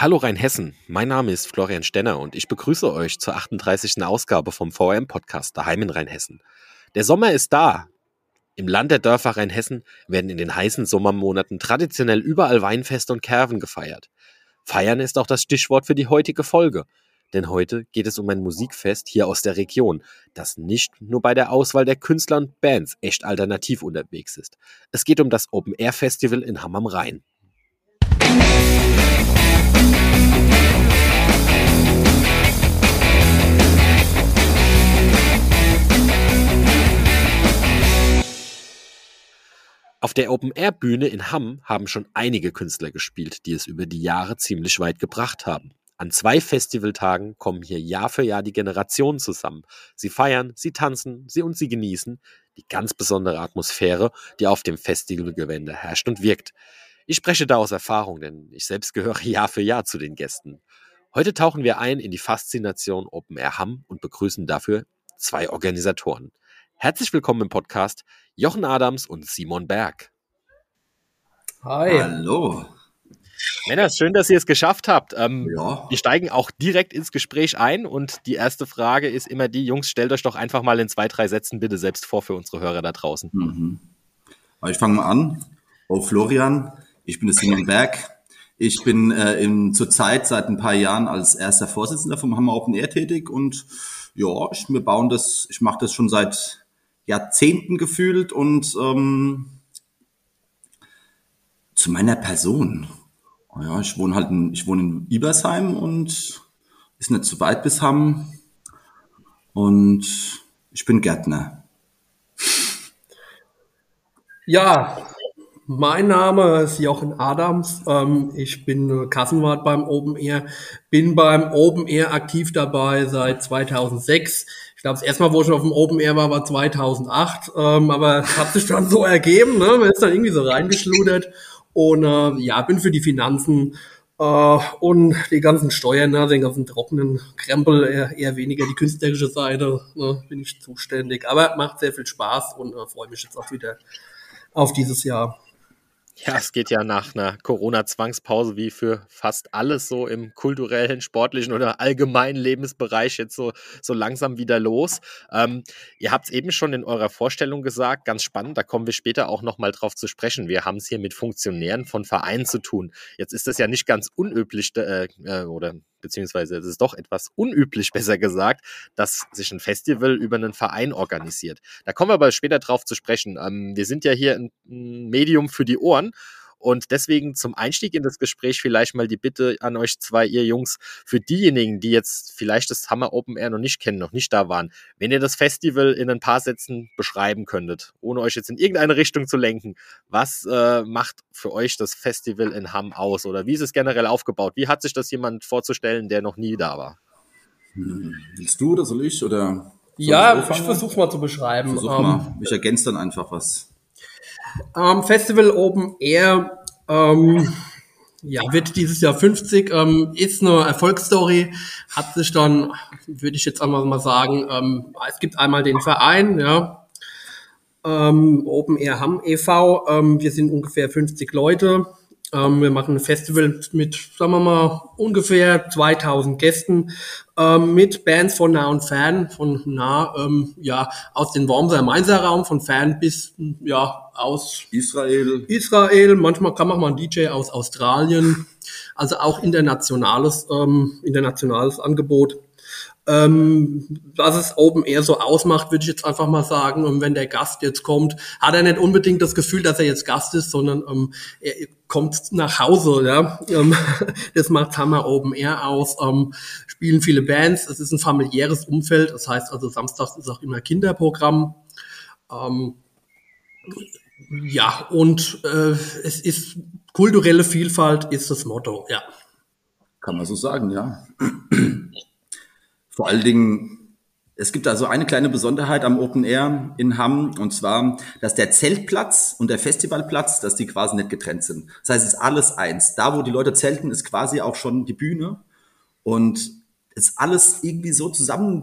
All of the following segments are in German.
Hallo Rheinhessen, mein Name ist Florian Stenner und ich begrüße euch zur 38. Ausgabe vom VRM-Podcast Daheim in Rheinhessen. Der Sommer ist da. Im Land der Dörfer Rheinhessen werden in den heißen Sommermonaten traditionell überall Weinfeste und Kerven gefeiert. Feiern ist auch das Stichwort für die heutige Folge. Denn heute geht es um ein Musikfest hier aus der Region, das nicht nur bei der Auswahl der Künstler und Bands echt alternativ unterwegs ist. Es geht um das Open Air Festival in Hamm am Rhein. Auf der Open-Air-Bühne in Hamm haben schon einige Künstler gespielt, die es über die Jahre ziemlich weit gebracht haben. An zwei Festivaltagen kommen hier Jahr für Jahr die Generationen zusammen. Sie feiern, sie tanzen, sie und sie genießen die ganz besondere Atmosphäre, die auf dem Festivalgewände herrscht und wirkt. Ich spreche da aus Erfahrung, denn ich selbst gehöre Jahr für Jahr zu den Gästen. Heute tauchen wir ein in die Faszination Open Air Hamm und begrüßen dafür zwei Organisatoren. Herzlich willkommen im Podcast Jochen Adams und Simon Berg. Hi. Hallo. Männer, schön, dass ihr es geschafft habt. Ähm, ja. Wir steigen auch direkt ins Gespräch ein und die erste Frage ist immer die, Jungs, stellt euch doch einfach mal in zwei, drei Sätzen bitte selbst vor für unsere Hörer da draußen. Mhm. Ich fange mal an. Oh, Florian, ich bin der Simon Berg. Ich bin äh, in, zurzeit seit ein paar Jahren als erster Vorsitzender vom Hammer Open Air tätig und ja, ich, wir bauen das, ich mache das schon seit Jahrzehnten gefühlt und ähm, zu meiner Person. Oh ja, ich wohne halt in, ich wohne in Ibersheim und ist nicht zu weit bis Hamm und ich bin Gärtner. Ja, mein Name ist Jochen Adams. Ähm, ich bin Kassenwart beim Open Air, bin beim Open Air aktiv dabei seit 2006 ich glaube, das erste Mal, wo ich auf dem Open Air war, war 2008. Ähm, aber es hat sich dann so ergeben. Ne? Man ist dann irgendwie so reingeschludert. Und äh, ja, bin für die Finanzen äh, und die ganzen Steuern, ne, den ganzen trockenen Krempel, eher, eher weniger die künstlerische Seite, ne, bin ich zuständig. Aber macht sehr viel Spaß und äh, freue mich jetzt auch wieder auf dieses Jahr. Ja, es geht ja nach einer Corona-Zwangspause wie für fast alles so im kulturellen, sportlichen oder allgemeinen Lebensbereich jetzt so, so langsam wieder los. Ähm, ihr habt es eben schon in eurer Vorstellung gesagt, ganz spannend, da kommen wir später auch nochmal drauf zu sprechen. Wir haben es hier mit Funktionären von Vereinen zu tun. Jetzt ist das ja nicht ganz unüblich äh, äh oder beziehungsweise es ist doch etwas unüblich, besser gesagt, dass sich ein Festival über einen Verein organisiert. Da kommen wir aber später drauf zu sprechen. Ähm, wir sind ja hier ein Medium für die Ohren und deswegen zum Einstieg in das Gespräch vielleicht mal die Bitte an euch zwei, ihr Jungs, für diejenigen, die jetzt vielleicht das Hammer Open Air noch nicht kennen, noch nicht da waren, wenn ihr das Festival in ein paar Sätzen beschreiben könntet, ohne euch jetzt in irgendeine Richtung zu lenken, was äh, macht für euch das Festival in Hamm aus oder wie ist es generell aufgebaut? Wie hat sich das jemand vorzustellen, der noch nie da war? Hm, willst du oder soll ich oder? Soll ja, ich, ich versuche mal zu beschreiben. Versuch um, mal. Ähm, ich ergänze dann einfach was. Ähm, Festival Open Air ähm, ja, wird dieses Jahr 50, ähm, ist eine Erfolgsstory, hat sich dann, würde ich jetzt einmal mal sagen, ähm, es gibt einmal den Verein, ja, ähm, Open Air Hamm e.V., ähm, wir sind ungefähr 50 Leute, ähm, wir machen ein Festival mit, sagen wir mal, ungefähr 2000 Gästen, ähm, mit Bands von nah und fern, von nah, ähm, ja, aus dem Wormser Mainzer Raum, von fern bis, ja, aus Israel. Israel, manchmal kann man mal ein DJ aus Australien, also auch internationales, ähm, internationales Angebot. Ähm, was es Open Air so ausmacht, würde ich jetzt einfach mal sagen, und wenn der Gast jetzt kommt, hat er nicht unbedingt das Gefühl, dass er jetzt Gast ist, sondern ähm, er kommt nach Hause. Ja? Ähm, das macht Hammer Open Air aus. Ähm, spielen viele Bands. Es ist ein familiäres Umfeld. Das heißt also, samstags ist auch immer Kinderprogramm. Ähm, ja, und äh, es ist kulturelle Vielfalt ist das Motto, ja. Kann man so sagen, ja. Vor allen Dingen, es gibt also eine kleine Besonderheit am Open Air in Hamm, und zwar, dass der Zeltplatz und der Festivalplatz, dass die quasi nicht getrennt sind. Das heißt, es ist alles eins. Da, wo die Leute zelten, ist quasi auch schon die Bühne. Und es ist alles irgendwie so zusammen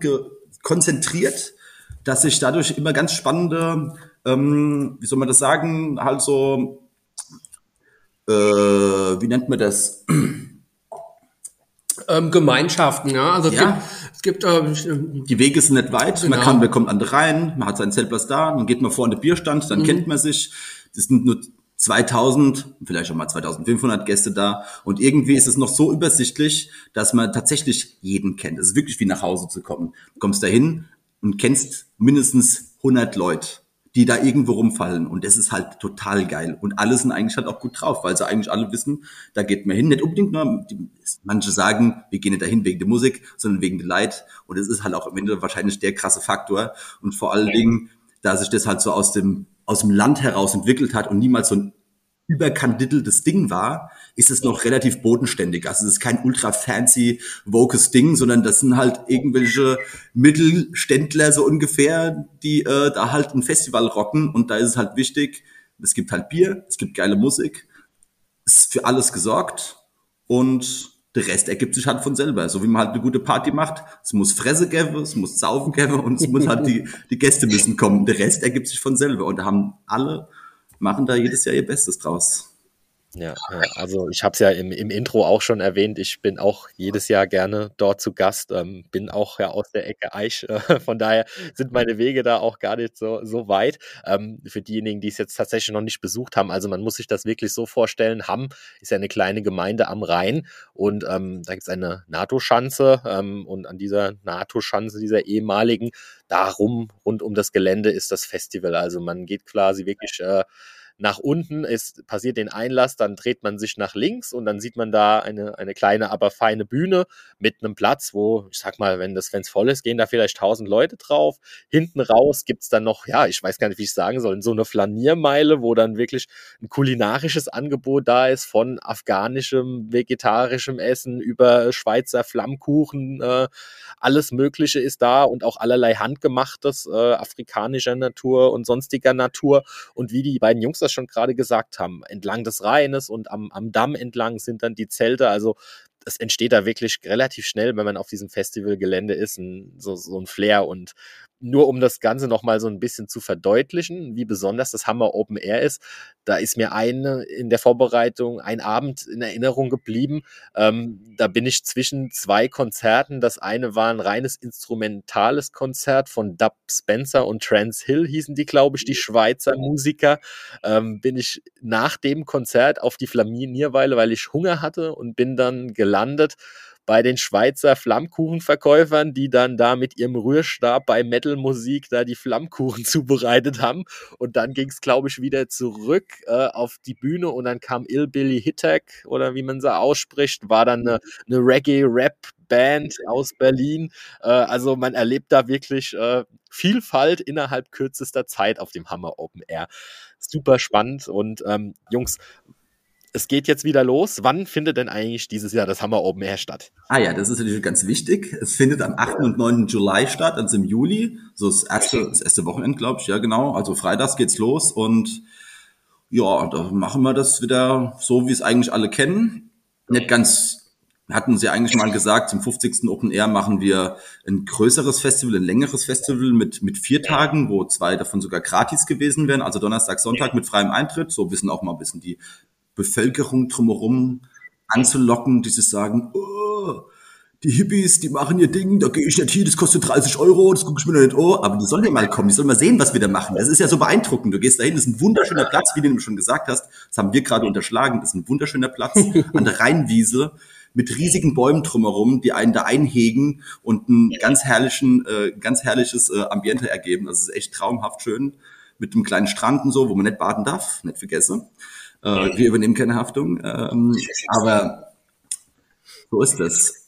konzentriert, dass sich dadurch immer ganz spannende, ähm, wie soll man das sagen, halt so, äh, wie nennt man das? ähm, Gemeinschaften, ja. Also es Ja. gibt, es gibt ähm, Die Wege sind nicht weit, man Genau. kann, man kommt an den Rhein, man hat seinen Zeltplatz da, dann geht man vor an den Bierstand, dann kennt man sich. Das sind nur 2000, vielleicht auch mal 2500 Gäste da. Und irgendwie ist es noch so übersichtlich, dass man tatsächlich jeden kennt. Es ist wirklich wie nach Hause zu kommen. Du kommst dahin und kennst mindestens 100 Leute, die da irgendwo rumfallen. Und das ist halt total geil. Und alle sind eigentlich halt auch gut drauf, weil sie eigentlich alle wissen, da geht man hin. Nicht unbedingt nur, die, manche sagen, wir gehen nicht dahin wegen der Musik, sondern wegen der Leid. Und es ist halt auch am Ende wahrscheinlich der krasse Faktor. Und vor allen Dingen, da sich das halt so aus dem, aus dem Land heraus entwickelt hat und niemals so ein überkandideltes Ding war, ist es noch relativ bodenständig. Also es ist kein ultra fancy, vokes Ding, sondern das sind halt irgendwelche Mittelständler so ungefähr, die äh, da halt ein Festival rocken und da ist es halt wichtig, es gibt halt Bier, es gibt geile Musik, es ist für alles gesorgt und der Rest ergibt sich halt von selber. So wie man halt eine gute Party macht. Es muss Fresse geben, es muss Saufen geben und es muss halt die, die Gäste müssen kommen. Der Rest ergibt sich von selber. Und da haben alle, machen da jedes Jahr ihr Bestes draus. Ja, also ich habe es ja im, im Intro auch schon erwähnt, ich bin auch jedes Jahr gerne dort zu Gast, ähm, bin auch ja aus der Ecke Eich, äh, von daher sind meine Wege da auch gar nicht so, so weit. Ähm, für diejenigen, die es jetzt tatsächlich noch nicht besucht haben, also man muss sich das wirklich so vorstellen, Hamm ist ja eine kleine Gemeinde am Rhein und ähm, da gibt es eine NATO-Schanze ähm, und an dieser NATO-Schanze, dieser ehemaligen, darum, rund um das Gelände ist das Festival, also man geht quasi wirklich... Äh, nach unten ist, passiert den Einlass, dann dreht man sich nach links und dann sieht man da eine, eine kleine, aber feine Bühne mit einem Platz, wo, ich sag mal, wenn das Fans voll ist, gehen da vielleicht tausend Leute drauf. Hinten raus gibt's dann noch, ja, ich weiß gar nicht, wie ich sagen soll, so eine Flaniermeile, wo dann wirklich ein kulinarisches Angebot da ist von afghanischem, vegetarischem Essen über Schweizer Flammkuchen, äh, alles Mögliche ist da und auch allerlei handgemachtes äh, afrikanischer Natur und sonstiger Natur. Und wie die beiden Jungs das schon gerade gesagt haben, entlang des Rheines und am, am Damm entlang sind dann die Zelte. Also es entsteht da wirklich relativ schnell, wenn man auf diesem Festivalgelände ist, ein, so, so ein Flair. Und nur um das Ganze nochmal so ein bisschen zu verdeutlichen, wie besonders das Hammer Open Air ist, da ist mir eine in der Vorbereitung ein Abend in Erinnerung geblieben. Ähm, da bin ich zwischen zwei Konzerten. Das eine war ein reines instrumentales Konzert von Dub Spencer und Trans Hill, hießen die, glaube ich, die Schweizer Musiker. Ähm, bin ich nach dem Konzert auf die Flaminierweile, weil ich Hunger hatte und bin dann gelandet bei den Schweizer Flammkuchenverkäufern, die dann da mit ihrem Rührstab bei Metal-Musik da die Flammkuchen zubereitet haben. Und dann ging es, glaube ich, wieder zurück äh, auf die Bühne und dann kam Illbilly Hittack oder wie man sie ausspricht, war dann eine, eine Reggae-Rap-Band aus Berlin. Äh, also man erlebt da wirklich äh, Vielfalt innerhalb kürzester Zeit auf dem Hammer Open Air. Super spannend und ähm, Jungs, es geht jetzt wieder los. Wann findet denn eigentlich dieses Jahr das Hammer Open Air statt? Ah ja, das ist natürlich ganz wichtig. Es findet am 8. und 9. Juli statt, also im Juli. So das erste, das erste Wochenende, glaube ich. Ja, genau. Also freitags geht's los und ja, da machen wir das wieder so, wie es eigentlich alle kennen. Nicht ganz, hatten sie eigentlich mal gesagt, zum 50. Open Air machen wir ein größeres Festival, ein längeres Festival mit, mit vier Tagen, wo zwei davon sogar gratis gewesen wären. Also Donnerstag, Sonntag mit freiem Eintritt. So bisschen auch mal ein bisschen die Bevölkerung drumherum anzulocken, die sich sagen, oh, die Hippies, die machen ihr Ding, da gehe ich nicht hier, das kostet 30 Euro, das gucke ich mir noch nicht an. Aber die sollen ja mal kommen, die sollen mal sehen, was wir da machen. Das ist ja so beeindruckend. Du gehst dahin, das ist ein wunderschöner Platz, wie du schon gesagt hast. Das haben wir gerade unterschlagen. Das ist ein wunderschöner Platz an der Rheinwiese mit riesigen Bäumen drumherum, die einen da einhegen und ein ganz herrlichen, äh, ganz herrliches äh, Ambiente ergeben. Das ist echt traumhaft schön. Mit einem kleinen Strand und so, wo man nicht baden darf, nicht vergessen. Äh, wir übernehmen keine Haftung. Ähm, aber so ist es.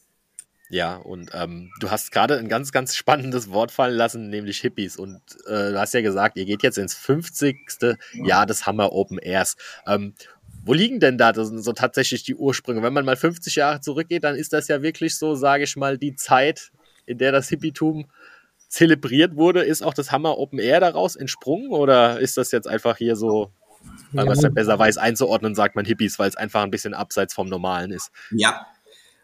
Ja, und ähm, du hast gerade ein ganz, ganz spannendes Wort fallen lassen, nämlich Hippies. Und äh, du hast ja gesagt, ihr geht jetzt ins 50. Jahr des Hammer Open Airs. Ähm, wo liegen denn da so, so tatsächlich die Ursprünge? Wenn man mal 50 Jahre zurückgeht, dann ist das ja wirklich so, sage ich mal, die Zeit, in der das Hippietum zelebriert wurde. Ist auch das Hammer Open Air daraus entsprungen oder ist das jetzt einfach hier so, weil man es dann besser weiß, einzuordnen, sagt man Hippies, weil es einfach ein bisschen abseits vom Normalen ist? Ja,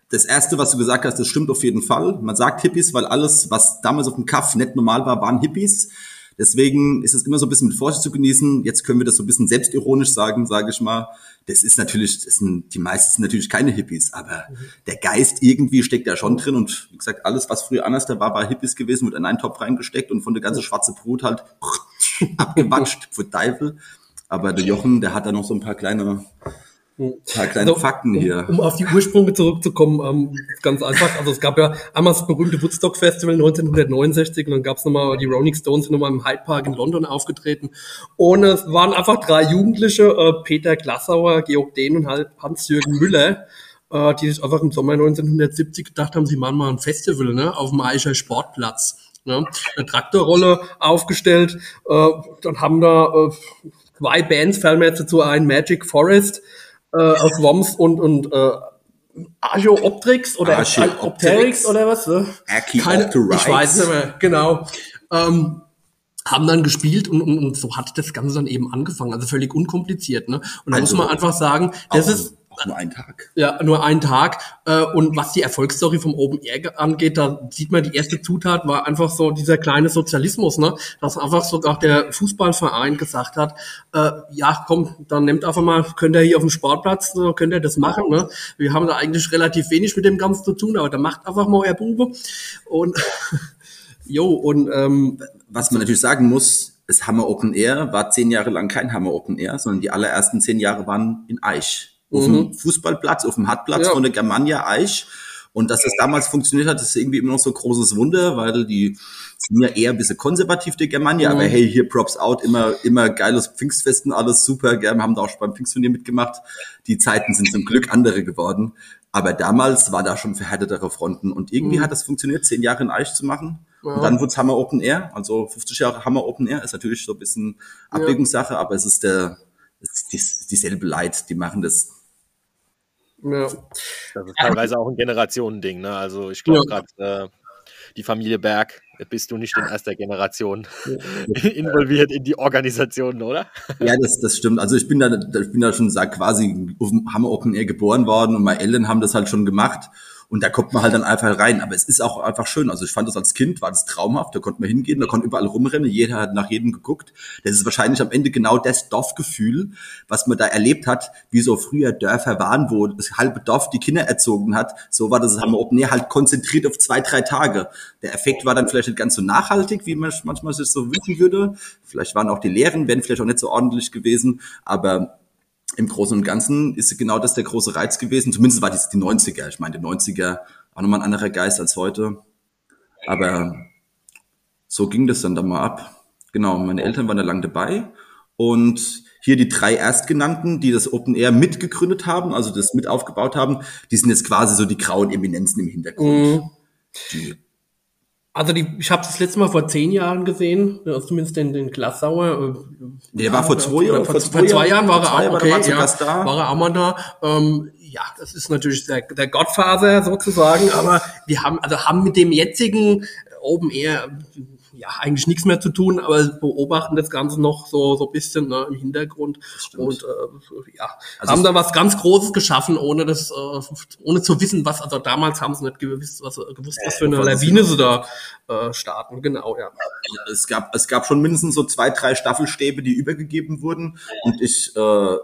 das erste, was du gesagt hast, das stimmt auf jeden Fall. Man sagt Hippies, weil alles, was damals auf dem Kaff nicht normal war, waren Hippies. Deswegen ist es immer so ein bisschen mit Vorsicht zu genießen. Jetzt können wir das so ein bisschen selbstironisch sagen, sage ich mal. Das ist natürlich, das sind, die meisten sind natürlich keine Hippies, aber mhm. der Geist irgendwie steckt da schon drin. Und wie gesagt, alles, was früher anders da war, war Hippies gewesen, wird in einen Topf reingesteckt und von der ganze schwarze Brot halt abgewatscht, für Teufel. Aber der Jochen, der hat da noch so ein paar kleine ein paar kleine also, Fakten hier. Um, um, auf die Ursprünge zurückzukommen, ähm, ganz einfach. Also es gab ja einmal das berühmte Woodstock Festival 1969 und dann gab es nochmal die Rolling Stones, die nochmal im Hyde Park in London aufgetreten. Und es waren einfach drei Jugendliche, äh, Peter Glassauer, Georg Dehn und halt Hans-Jürgen Müller, äh, die sich einfach im Sommer 1970 gedacht haben, sie machen mal ein Festival ne, auf dem Eicher Sportplatz. Ne, eine Traktorrolle aufgestellt, äh, dann haben da äh, zwei Bands, fallen mir jetzt dazu ein, Magic Forest, äh, aus WOMS und, und äh, Archeopteryx oder Archeopteryx oder was? Ne? Keine, ich weiß nicht mehr, genau. Ähm, haben dann gespielt und, und, und so hat das Ganze dann eben angefangen. Also völlig unkompliziert. Ne? Und da also, muss man einfach sagen, das ist auch nur ein Tag. Ja, nur ein Tag. Äh, und was die Erfolgsstory vom Open Air angeht, da sieht man, die erste Zutat war einfach so dieser kleine Sozialismus, ne? Dass einfach sogar der Fußballverein gesagt hat, äh, ja, komm, dann nehmt einfach mal, könnt ihr hier auf dem Sportplatz, könnt ihr das machen, ne? Wir haben da eigentlich relativ wenig mit dem Ganzen zu tun, aber da macht einfach mal euer Bube. Und jo, und ähm, was man natürlich sagen muss, das Hammer Open Air war zehn Jahre lang kein Hammer Open Air, sondern die allerersten zehn Jahre waren in Eich auf mhm. dem Fußballplatz, auf dem Hartplatz ja. von der Germania Eich. Und dass das damals funktioniert hat, ist irgendwie immer noch so ein großes Wunder, weil die sind ja eher ein bisschen konservativ, der Germania. Mhm. Aber hey, hier Props out, immer, immer geiles Pfingstfesten, alles super. Wir haben da auch schon beim Pfingstturnier mitgemacht. Die Zeiten sind zum Glück andere geworden. Aber damals war da schon verhärtetere Fronten. Und irgendwie mhm. hat es funktioniert, zehn Jahre in Eich zu machen. Ja. Und dann wurde es Hammer Open Air. Also 50 Jahre Hammer Open Air ist natürlich so ein bisschen Abwägungssache, ja. aber es ist der, es ist dieselbe Leid, die machen das ja. Das ist teilweise auch ein Generationending. Ne? Also ich glaube ja. gerade äh, die Familie Berg bist du nicht in erster Generation involviert in die Organisation, oder? Ja, das, das stimmt. Also ich bin da, ich bin da schon sag, quasi auf dem Hammer Open Air geboren worden und meine Eltern haben das halt schon gemacht. Und da kommt man halt dann einfach rein. Aber es ist auch einfach schön. Also ich fand das als Kind, war das traumhaft. Da konnte man hingehen, da konnte überall rumrennen. Jeder hat nach jedem geguckt. Das ist wahrscheinlich am Ende genau das Dorfgefühl, was man da erlebt hat, wie so früher Dörfer waren, wo das halbe Dorf die Kinder erzogen hat. So war das Hammer Open Air halt konzentriert auf zwei, drei Tage. Der Effekt war dann vielleicht nicht ganz so nachhaltig, wie man manchmal sich so wünschen würde. Vielleicht waren auch die Lehren, wären vielleicht auch nicht so ordentlich gewesen. Aber im Großen und Ganzen ist genau das der große Reiz gewesen. Zumindest war das die 90er. Ich meine, die 90er war nochmal ein anderer Geist als heute. Aber so ging das dann da mal ab. Genau, meine Eltern waren da lang dabei. Und hier die drei Erstgenannten, die das Open Air mitgegründet haben, also das mit aufgebaut haben, die sind jetzt quasi so die grauen Eminenzen im Hintergrund. Mhm. Die also die, ich habe das letzte Mal vor zehn Jahren gesehen, zumindest den, den Glassauer. Äh, der war vor zwei Jahren. Vor, zwei Jahren war er auch, okay, war, ja, da. war er auch mal da. Ähm, ja, das ist natürlich der, der Gottfaser sozusagen, aber wir haben, also haben mit dem jetzigen Open Air ja, eigentlich nichts mehr zu tun, aber beobachten das Ganze noch so, so ein bisschen ne, im Hintergrund. Und äh, ja, also haben da was ganz Großes geschaffen, ohne das, äh, ohne zu wissen, was, also damals haben sie nicht gewusst, was, gewusst, was für eine Lawine sie da äh, starten, genau, ja. Es gab, es gab schon mindestens so zwei, drei Staffelstäbe, die übergegeben wurden. Und ich, äh,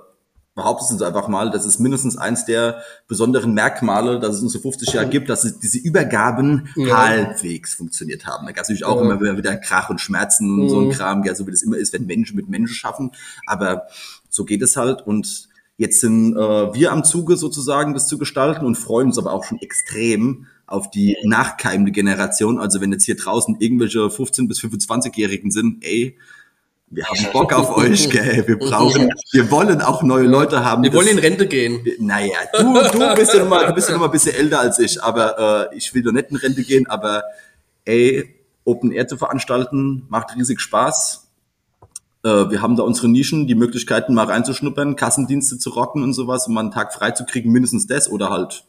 behaupten Sie einfach mal, das ist mindestens eins der besonderen Merkmale, dass es uns so 50 Jahre gibt, dass diese Übergaben ja. halbwegs funktioniert haben. Da gab es natürlich auch ja. immer wieder Krach und Schmerzen und mhm. so ein Kram, ja, so wie das immer ist, wenn Menschen mit Menschen schaffen. Aber so geht es halt und jetzt sind äh, wir am Zuge sozusagen, das zu gestalten und freuen uns aber auch schon extrem auf die nachkeimende Generation. Also wenn jetzt hier draußen irgendwelche 15 bis 25-Jährigen sind, ey, wir haben Bock auf euch, gell? Wir brauchen, wir wollen auch neue Leute haben. Wir wollen in Rente gehen. Naja, du, du bist ja noch mal, du bist ja noch mal ein bisschen älter als ich, aber äh, ich will doch nicht in Rente gehen, aber ey, Open Air zu veranstalten, macht riesig Spaß. Äh, wir haben da unsere Nischen, die Möglichkeiten mal reinzuschnuppern, Kassendienste zu rocken und sowas, um mal einen Tag frei zu kriegen, mindestens das oder halt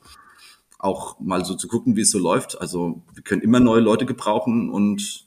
auch mal so zu gucken, wie es so läuft. Also wir können immer neue Leute gebrauchen und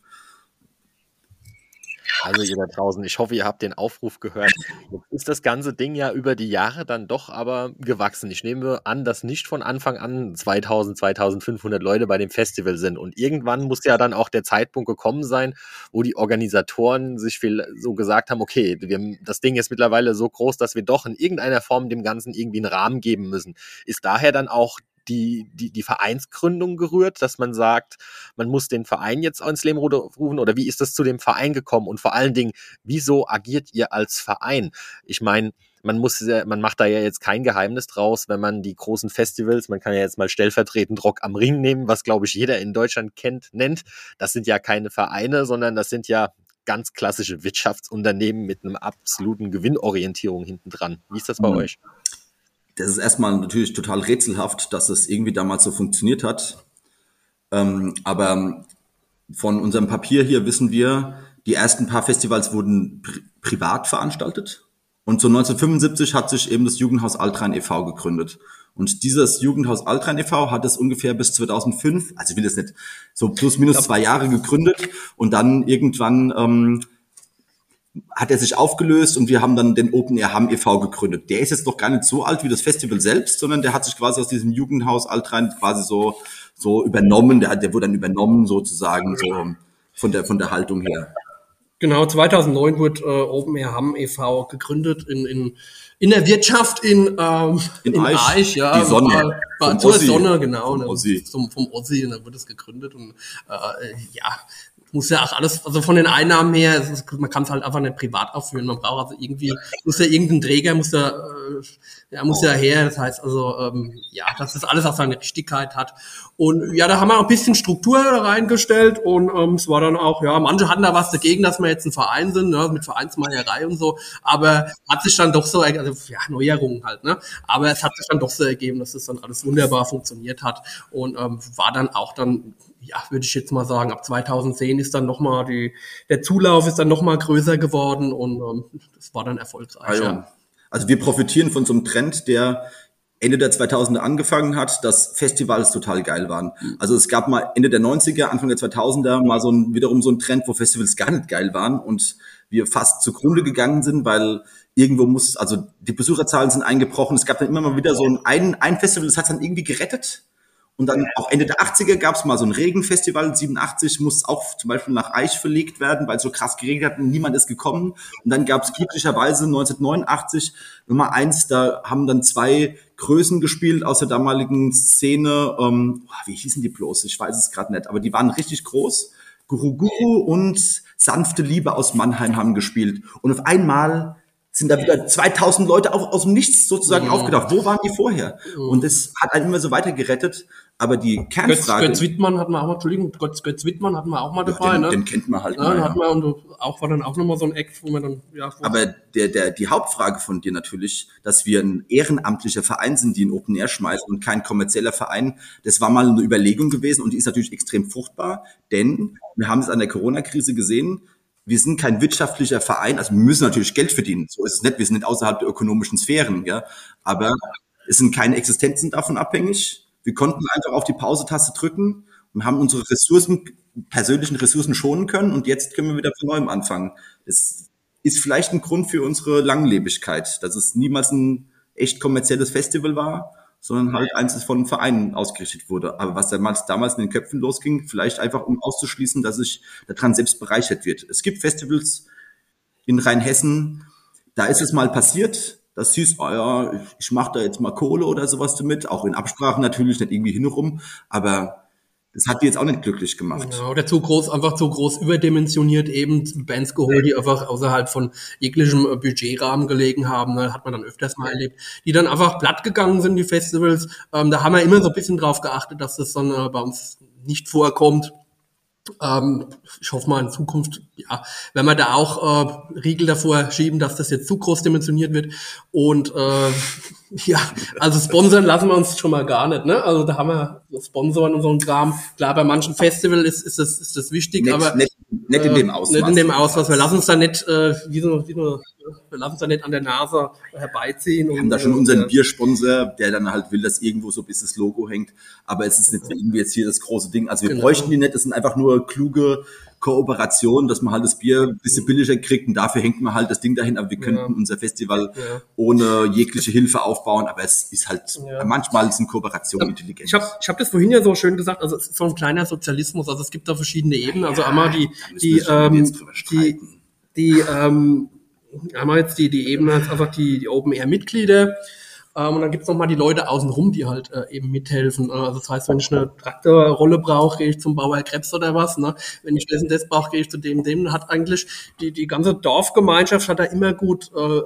Also ihr da draußen, ich hoffe, ihr habt den Aufruf gehört. Jetzt ist das ganze Ding ja über die Jahre dann doch aber gewachsen. Ich nehme an, dass nicht von Anfang an 2000, 2500 Leute bei dem Festival sind. Und irgendwann muss ja dann auch der Zeitpunkt gekommen sein, wo die Organisatoren sich viel so gesagt haben, okay, wir, das Ding ist mittlerweile so groß, dass wir doch in irgendeiner Form dem Ganzen irgendwie einen Rahmen geben müssen. Ist daher dann auch die, die, die Vereinsgründung gerührt, dass man sagt, man muss den Verein jetzt ins Leben rufen oder wie ist das zu dem Verein gekommen und vor allen Dingen, wieso agiert ihr als Verein? Ich meine, man muss, man macht da ja jetzt kein Geheimnis draus, wenn man die großen Festivals, man kann ja jetzt mal stellvertretend Rock am Ring nehmen, was glaube ich jeder in Deutschland kennt, nennt. Das sind ja keine Vereine, sondern das sind ja ganz klassische Wirtschaftsunternehmen mit einem absoluten Gewinnorientierung hinten dran. Wie ist das bei mhm. euch? Das ist erstmal natürlich total rätselhaft, dass es irgendwie damals so funktioniert hat. Ähm, aber von unserem Papier hier wissen wir, die ersten paar Festivals wurden pri privat veranstaltet. Und so 1975 hat sich eben das Jugendhaus Altrhein e.V. gegründet. Und dieses Jugendhaus Altrhein e.V. hat es ungefähr bis 2005, also ich will das nicht, so plus minus zwei Jahre gegründet und dann irgendwann ähm, hat er sich aufgelöst und wir haben dann den Open Air Hamm e.V. gegründet. Der ist jetzt noch gar nicht so alt wie das Festival selbst, sondern der hat sich quasi aus diesem Jugendhaus Altrein quasi so, so übernommen, der, der wurde dann übernommen sozusagen so von der, von der Haltung her. Genau, 2009 wurde äh, Open Air Hamm e.V. gegründet in, in, in der Wirtschaft in, ähm, in, in Eich, Eich, ja. Die Sonne. War, war Sonne, genau. Vom Ossi. Vom, vom Ossi, und dann wurde es gegründet und äh, ja, muss ja auch alles, also von den Einnahmen her, ist, man kann es halt einfach nicht privat aufführen. Man braucht also irgendwie, muss ja irgendein Träger, muss ja, äh, ja, muss ja her. Das heißt also, ähm, ja, dass das alles auch seine Richtigkeit hat. Und ja, da haben wir auch ein bisschen Struktur reingestellt und ähm, es war dann auch, ja, manche hatten da was dagegen, dass wir jetzt ein Verein sind, ne, mit Vereinsmeierei und so, aber hat sich dann doch so, also ja, Neuerungen halt, ne? Aber es hat sich dann doch so ergeben, dass es dann alles wunderbar funktioniert hat und ähm, war dann auch dann ja, würde ich jetzt mal sagen, ab 2010 ist dann nochmal die, der Zulauf ist dann nochmal größer geworden und ähm, das war dann erfolgreich. Also, ja. also wir profitieren von so einem Trend, der Ende der 2000er angefangen hat, dass Festivals total geil waren. Mhm. Also es gab mal Ende der 90er, Anfang der 2000er mal so ein, wiederum so ein Trend, wo Festivals gar nicht geil waren und wir fast zugrunde gegangen sind, weil irgendwo muss, also die Besucherzahlen sind eingebrochen. Es gab dann immer mal wieder so ein, ein Festival, das hat dann irgendwie gerettet und dann auch Ende der 80er gab es mal so ein Regenfestival. 87 muss auch zum Beispiel nach Eich verlegt werden, weil es so krass geregnet hat und niemand ist gekommen. Und dann gab es glücklicherweise 1989 Nummer eins, da haben dann zwei Größen gespielt aus der damaligen Szene. Ähm, wie hießen die bloß? Ich weiß es gerade nicht, aber die waren richtig groß. Guru Guru und Sanfte Liebe aus Mannheim haben gespielt. Und auf einmal sind da wieder 2000 Leute auch aus dem Nichts sozusagen ja. aufgedacht. Wo waren die vorher? Und das hat einen immer so weiter gerettet. Aber die Kernfrage. Götz, Götz Wittmann hatten wir auch mal, Entschuldigung, Götz, Götz Wittmann hatten wir auch mal dabei, ja, den, ne? Den kennt man halt ja, mal. Ja. Hatten wir und auch war dann auch nochmal so ein Eck, wo man dann, ja. Aber der, der, die Hauptfrage von dir natürlich, dass wir ein ehrenamtlicher Verein sind, die ein Open Air schmeißen und kein kommerzieller Verein, das war mal eine Überlegung gewesen und die ist natürlich extrem fruchtbar, denn wir haben es an der Corona-Krise gesehen, wir sind kein wirtschaftlicher Verein, also wir müssen natürlich Geld verdienen, so ist es nicht, wir sind nicht außerhalb der ökonomischen Sphären, ja, aber es sind keine Existenzen davon abhängig, wir konnten einfach auf die Pause-Taste drücken und haben unsere Ressourcen, persönlichen Ressourcen schonen können und jetzt können wir wieder von neuem anfangen. Das ist vielleicht ein Grund für unsere Langlebigkeit, dass es niemals ein echt kommerzielles Festival war, sondern halt eins, das von Vereinen ausgerichtet wurde. Aber was damals, damals in den Köpfen losging, vielleicht einfach um auszuschließen, dass sich daran selbst bereichert wird. Es gibt Festivals in Rheinhessen, da ist es mal passiert, das hieß, oh ja, ich mache da jetzt mal Kohle oder sowas damit, auch in Absprachen natürlich, nicht irgendwie hinrum, aber das hat die jetzt auch nicht glücklich gemacht. Genau, oder zu groß, einfach zu groß überdimensioniert eben Bands geholt, die einfach außerhalb von jeglichem Budgetrahmen gelegen haben, ne, hat man dann öfters mal erlebt, die dann einfach platt gegangen sind, die Festivals. Ähm, da haben wir immer so ein bisschen drauf geachtet, dass das dann äh, bei uns nicht vorkommt. Ähm, ich hoffe mal in Zukunft, ja, wenn wir da auch äh, Riegel davor schieben, dass das jetzt zu groß dimensioniert wird. Und äh, ja, also sponsern lassen wir uns schon mal gar nicht. Ne? Also da haben wir Sponsoren und so ein Kram. Klar, bei manchen Festivals ist, ist, das, ist das wichtig, nicht, aber nicht, nicht in dem Ausmaß. Nicht in dem Ausmaß. Wir lassen uns da nicht, äh, wie so, wie so wir lassen es da nicht an der Nase herbeiziehen. Wir haben da schon äh, unseren Biersponsor, der dann halt will, dass irgendwo so bis das Logo hängt. Aber es ist nicht irgendwie jetzt hier das große Ding. Also wir genau. bräuchten die nicht. Es sind einfach nur kluge Kooperation, dass man halt das Bier ein bisschen billiger kriegt und dafür hängt man halt das Ding dahin, aber wir könnten ja. unser Festival ja. ohne jegliche Hilfe aufbauen, aber es ist halt, ja. manchmal sind Kooperationen intelligent. Ich habe ich hab das vorhin ja so schön gesagt, also es ist so ein kleiner Sozialismus, also es gibt da verschiedene Ebenen, also einmal die, die, ähm, die, die, ähm, einmal jetzt die, die Ebene, einfach die, die Open-Air-Mitglieder, ähm, und dann gibt's noch mal die Leute außenrum, die halt äh, eben mithelfen. Also das heißt, wenn ich eine Traktorrolle brauche, gehe ich zum Bauer Krebs oder was. Ne? Wenn ich das und das brauche, gehe ich zu dem, dem. Hat eigentlich die, die ganze Dorfgemeinschaft hat da immer gut, äh,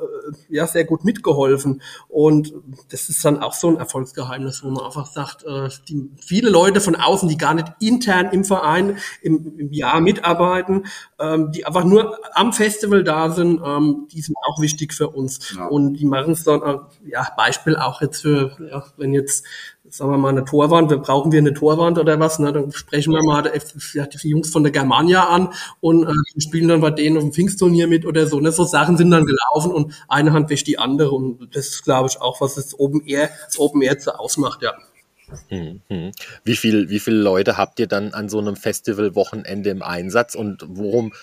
ja, sehr gut mitgeholfen. Und das ist dann auch so ein Erfolgsgeheimnis, wo man einfach sagt, äh, die, viele Leute von außen, die gar nicht intern im Verein im, im Jahr mitarbeiten, ähm, die einfach nur am Festival da sind, ähm, die sind auch wichtig für uns. Ja. Und die machen es dann, äh, ja, Beispiel Beispiel auch jetzt für, ja, wenn jetzt, sagen wir mal, eine Torwand, brauchen wir eine Torwand oder was, ne, dann sprechen wir mal die Jungs von der Germania an und äh, spielen dann bei denen auf dem Pfingstturnier mit oder so. Ne? So Sachen sind dann gelaufen und eine Hand wäscht die andere und das ist, glaube ich, auch, was das Open Air, das Open Air so ausmacht, ja. Hm, hm. Wie viel, wie viele Leute habt ihr dann an so einem Festivalwochenende im Einsatz und worum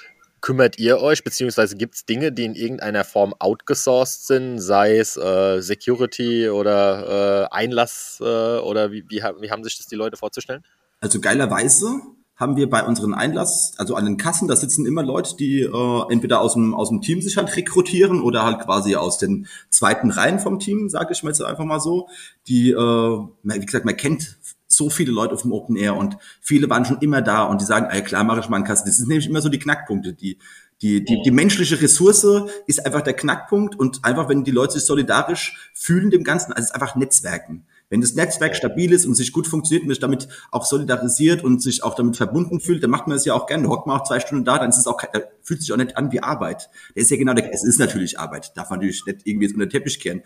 kümmert ihr euch, beziehungsweise gibt es Dinge, die in irgendeiner Form outgesourced sind, sei es äh, Security oder äh, Einlass äh, oder wie, wie, wie haben sich das die Leute vorzustellen? Also geilerweise haben wir bei unseren Einlass, also an den Kassen, da sitzen immer Leute, die äh, entweder aus dem, aus dem Team sich halt rekrutieren oder halt quasi aus den zweiten Reihen vom Team, sage ich mal jetzt einfach mal so, die, äh, wie gesagt, man kennt so viele Leute auf dem Open Air und viele waren schon immer da und die sagen, ey, klar mache ich mal einen Kasten. Das sind nämlich immer so die Knackpunkte, die die, die, die menschliche Ressource ist einfach der Knackpunkt und einfach, wenn die Leute sich solidarisch fühlen dem Ganzen, also es ist einfach Netzwerken. Wenn das Netzwerk stabil ist und sich gut funktioniert und sich damit auch solidarisiert und sich auch damit verbunden fühlt, dann macht man es ja auch gerne. Da hockt man auch zwei Stunden da, dann ist es auch, fühlt sich auch nicht an wie Arbeit. Der ist ja genau der, es ist natürlich Arbeit. Darf man natürlich nicht irgendwie jetzt unter den Teppich kehren.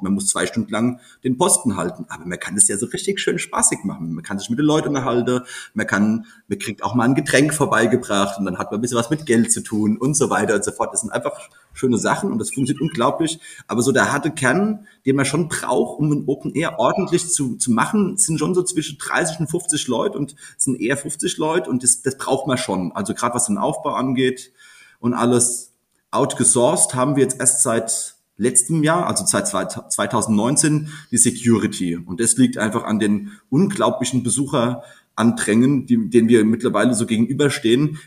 Man muss zwei Stunden lang den Posten halten. Aber man kann es ja so richtig schön spaßig machen. Man kann sich mit den Leuten unterhalten. Man kann, man kriegt auch mal ein Getränk vorbeigebracht und dann hat man ein bisschen was mit Geld zu tun und so weiter und so fort. Das sind einfach schöne Sachen und das funktioniert unglaublich. Aber so der harte Kern, den man schon braucht, um ein Open Air ordentlich zu, zu machen, sind schon so zwischen 30 und 50 Leute und sind eher 50 Leute und das, das braucht man schon. Also gerade was den Aufbau angeht und alles outgesourced haben wir jetzt erst seit letztem Jahr, also seit 2019, die Security. Und das liegt einfach an den unglaublichen Besucherandrängen, die, denen wir mittlerweile so gegenüberstehen,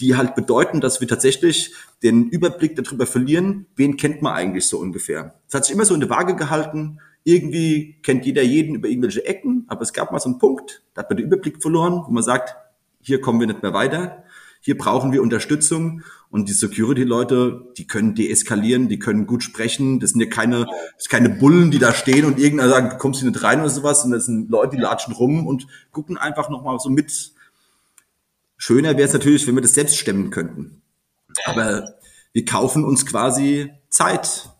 die halt bedeuten, dass wir tatsächlich den Überblick darüber verlieren, wen kennt man eigentlich so ungefähr. Es hat sich immer so in der Waage gehalten. Irgendwie kennt jeder jeden über irgendwelche Ecken, aber es gab mal so einen Punkt, da hat man den Überblick verloren, wo man sagt, hier kommen wir nicht mehr weiter. Hier brauchen wir Unterstützung und die Security-Leute, die können deeskalieren, die können gut sprechen. Das sind ja keine, das sind keine Bullen, die da stehen und irgendeiner sagt, du kommst hier nicht rein oder sowas. Und das sind Leute, die latschen rum und gucken einfach nochmal so mit, Schöner wäre es natürlich, wenn wir das selbst stemmen könnten. Aber wir kaufen uns quasi Zeit.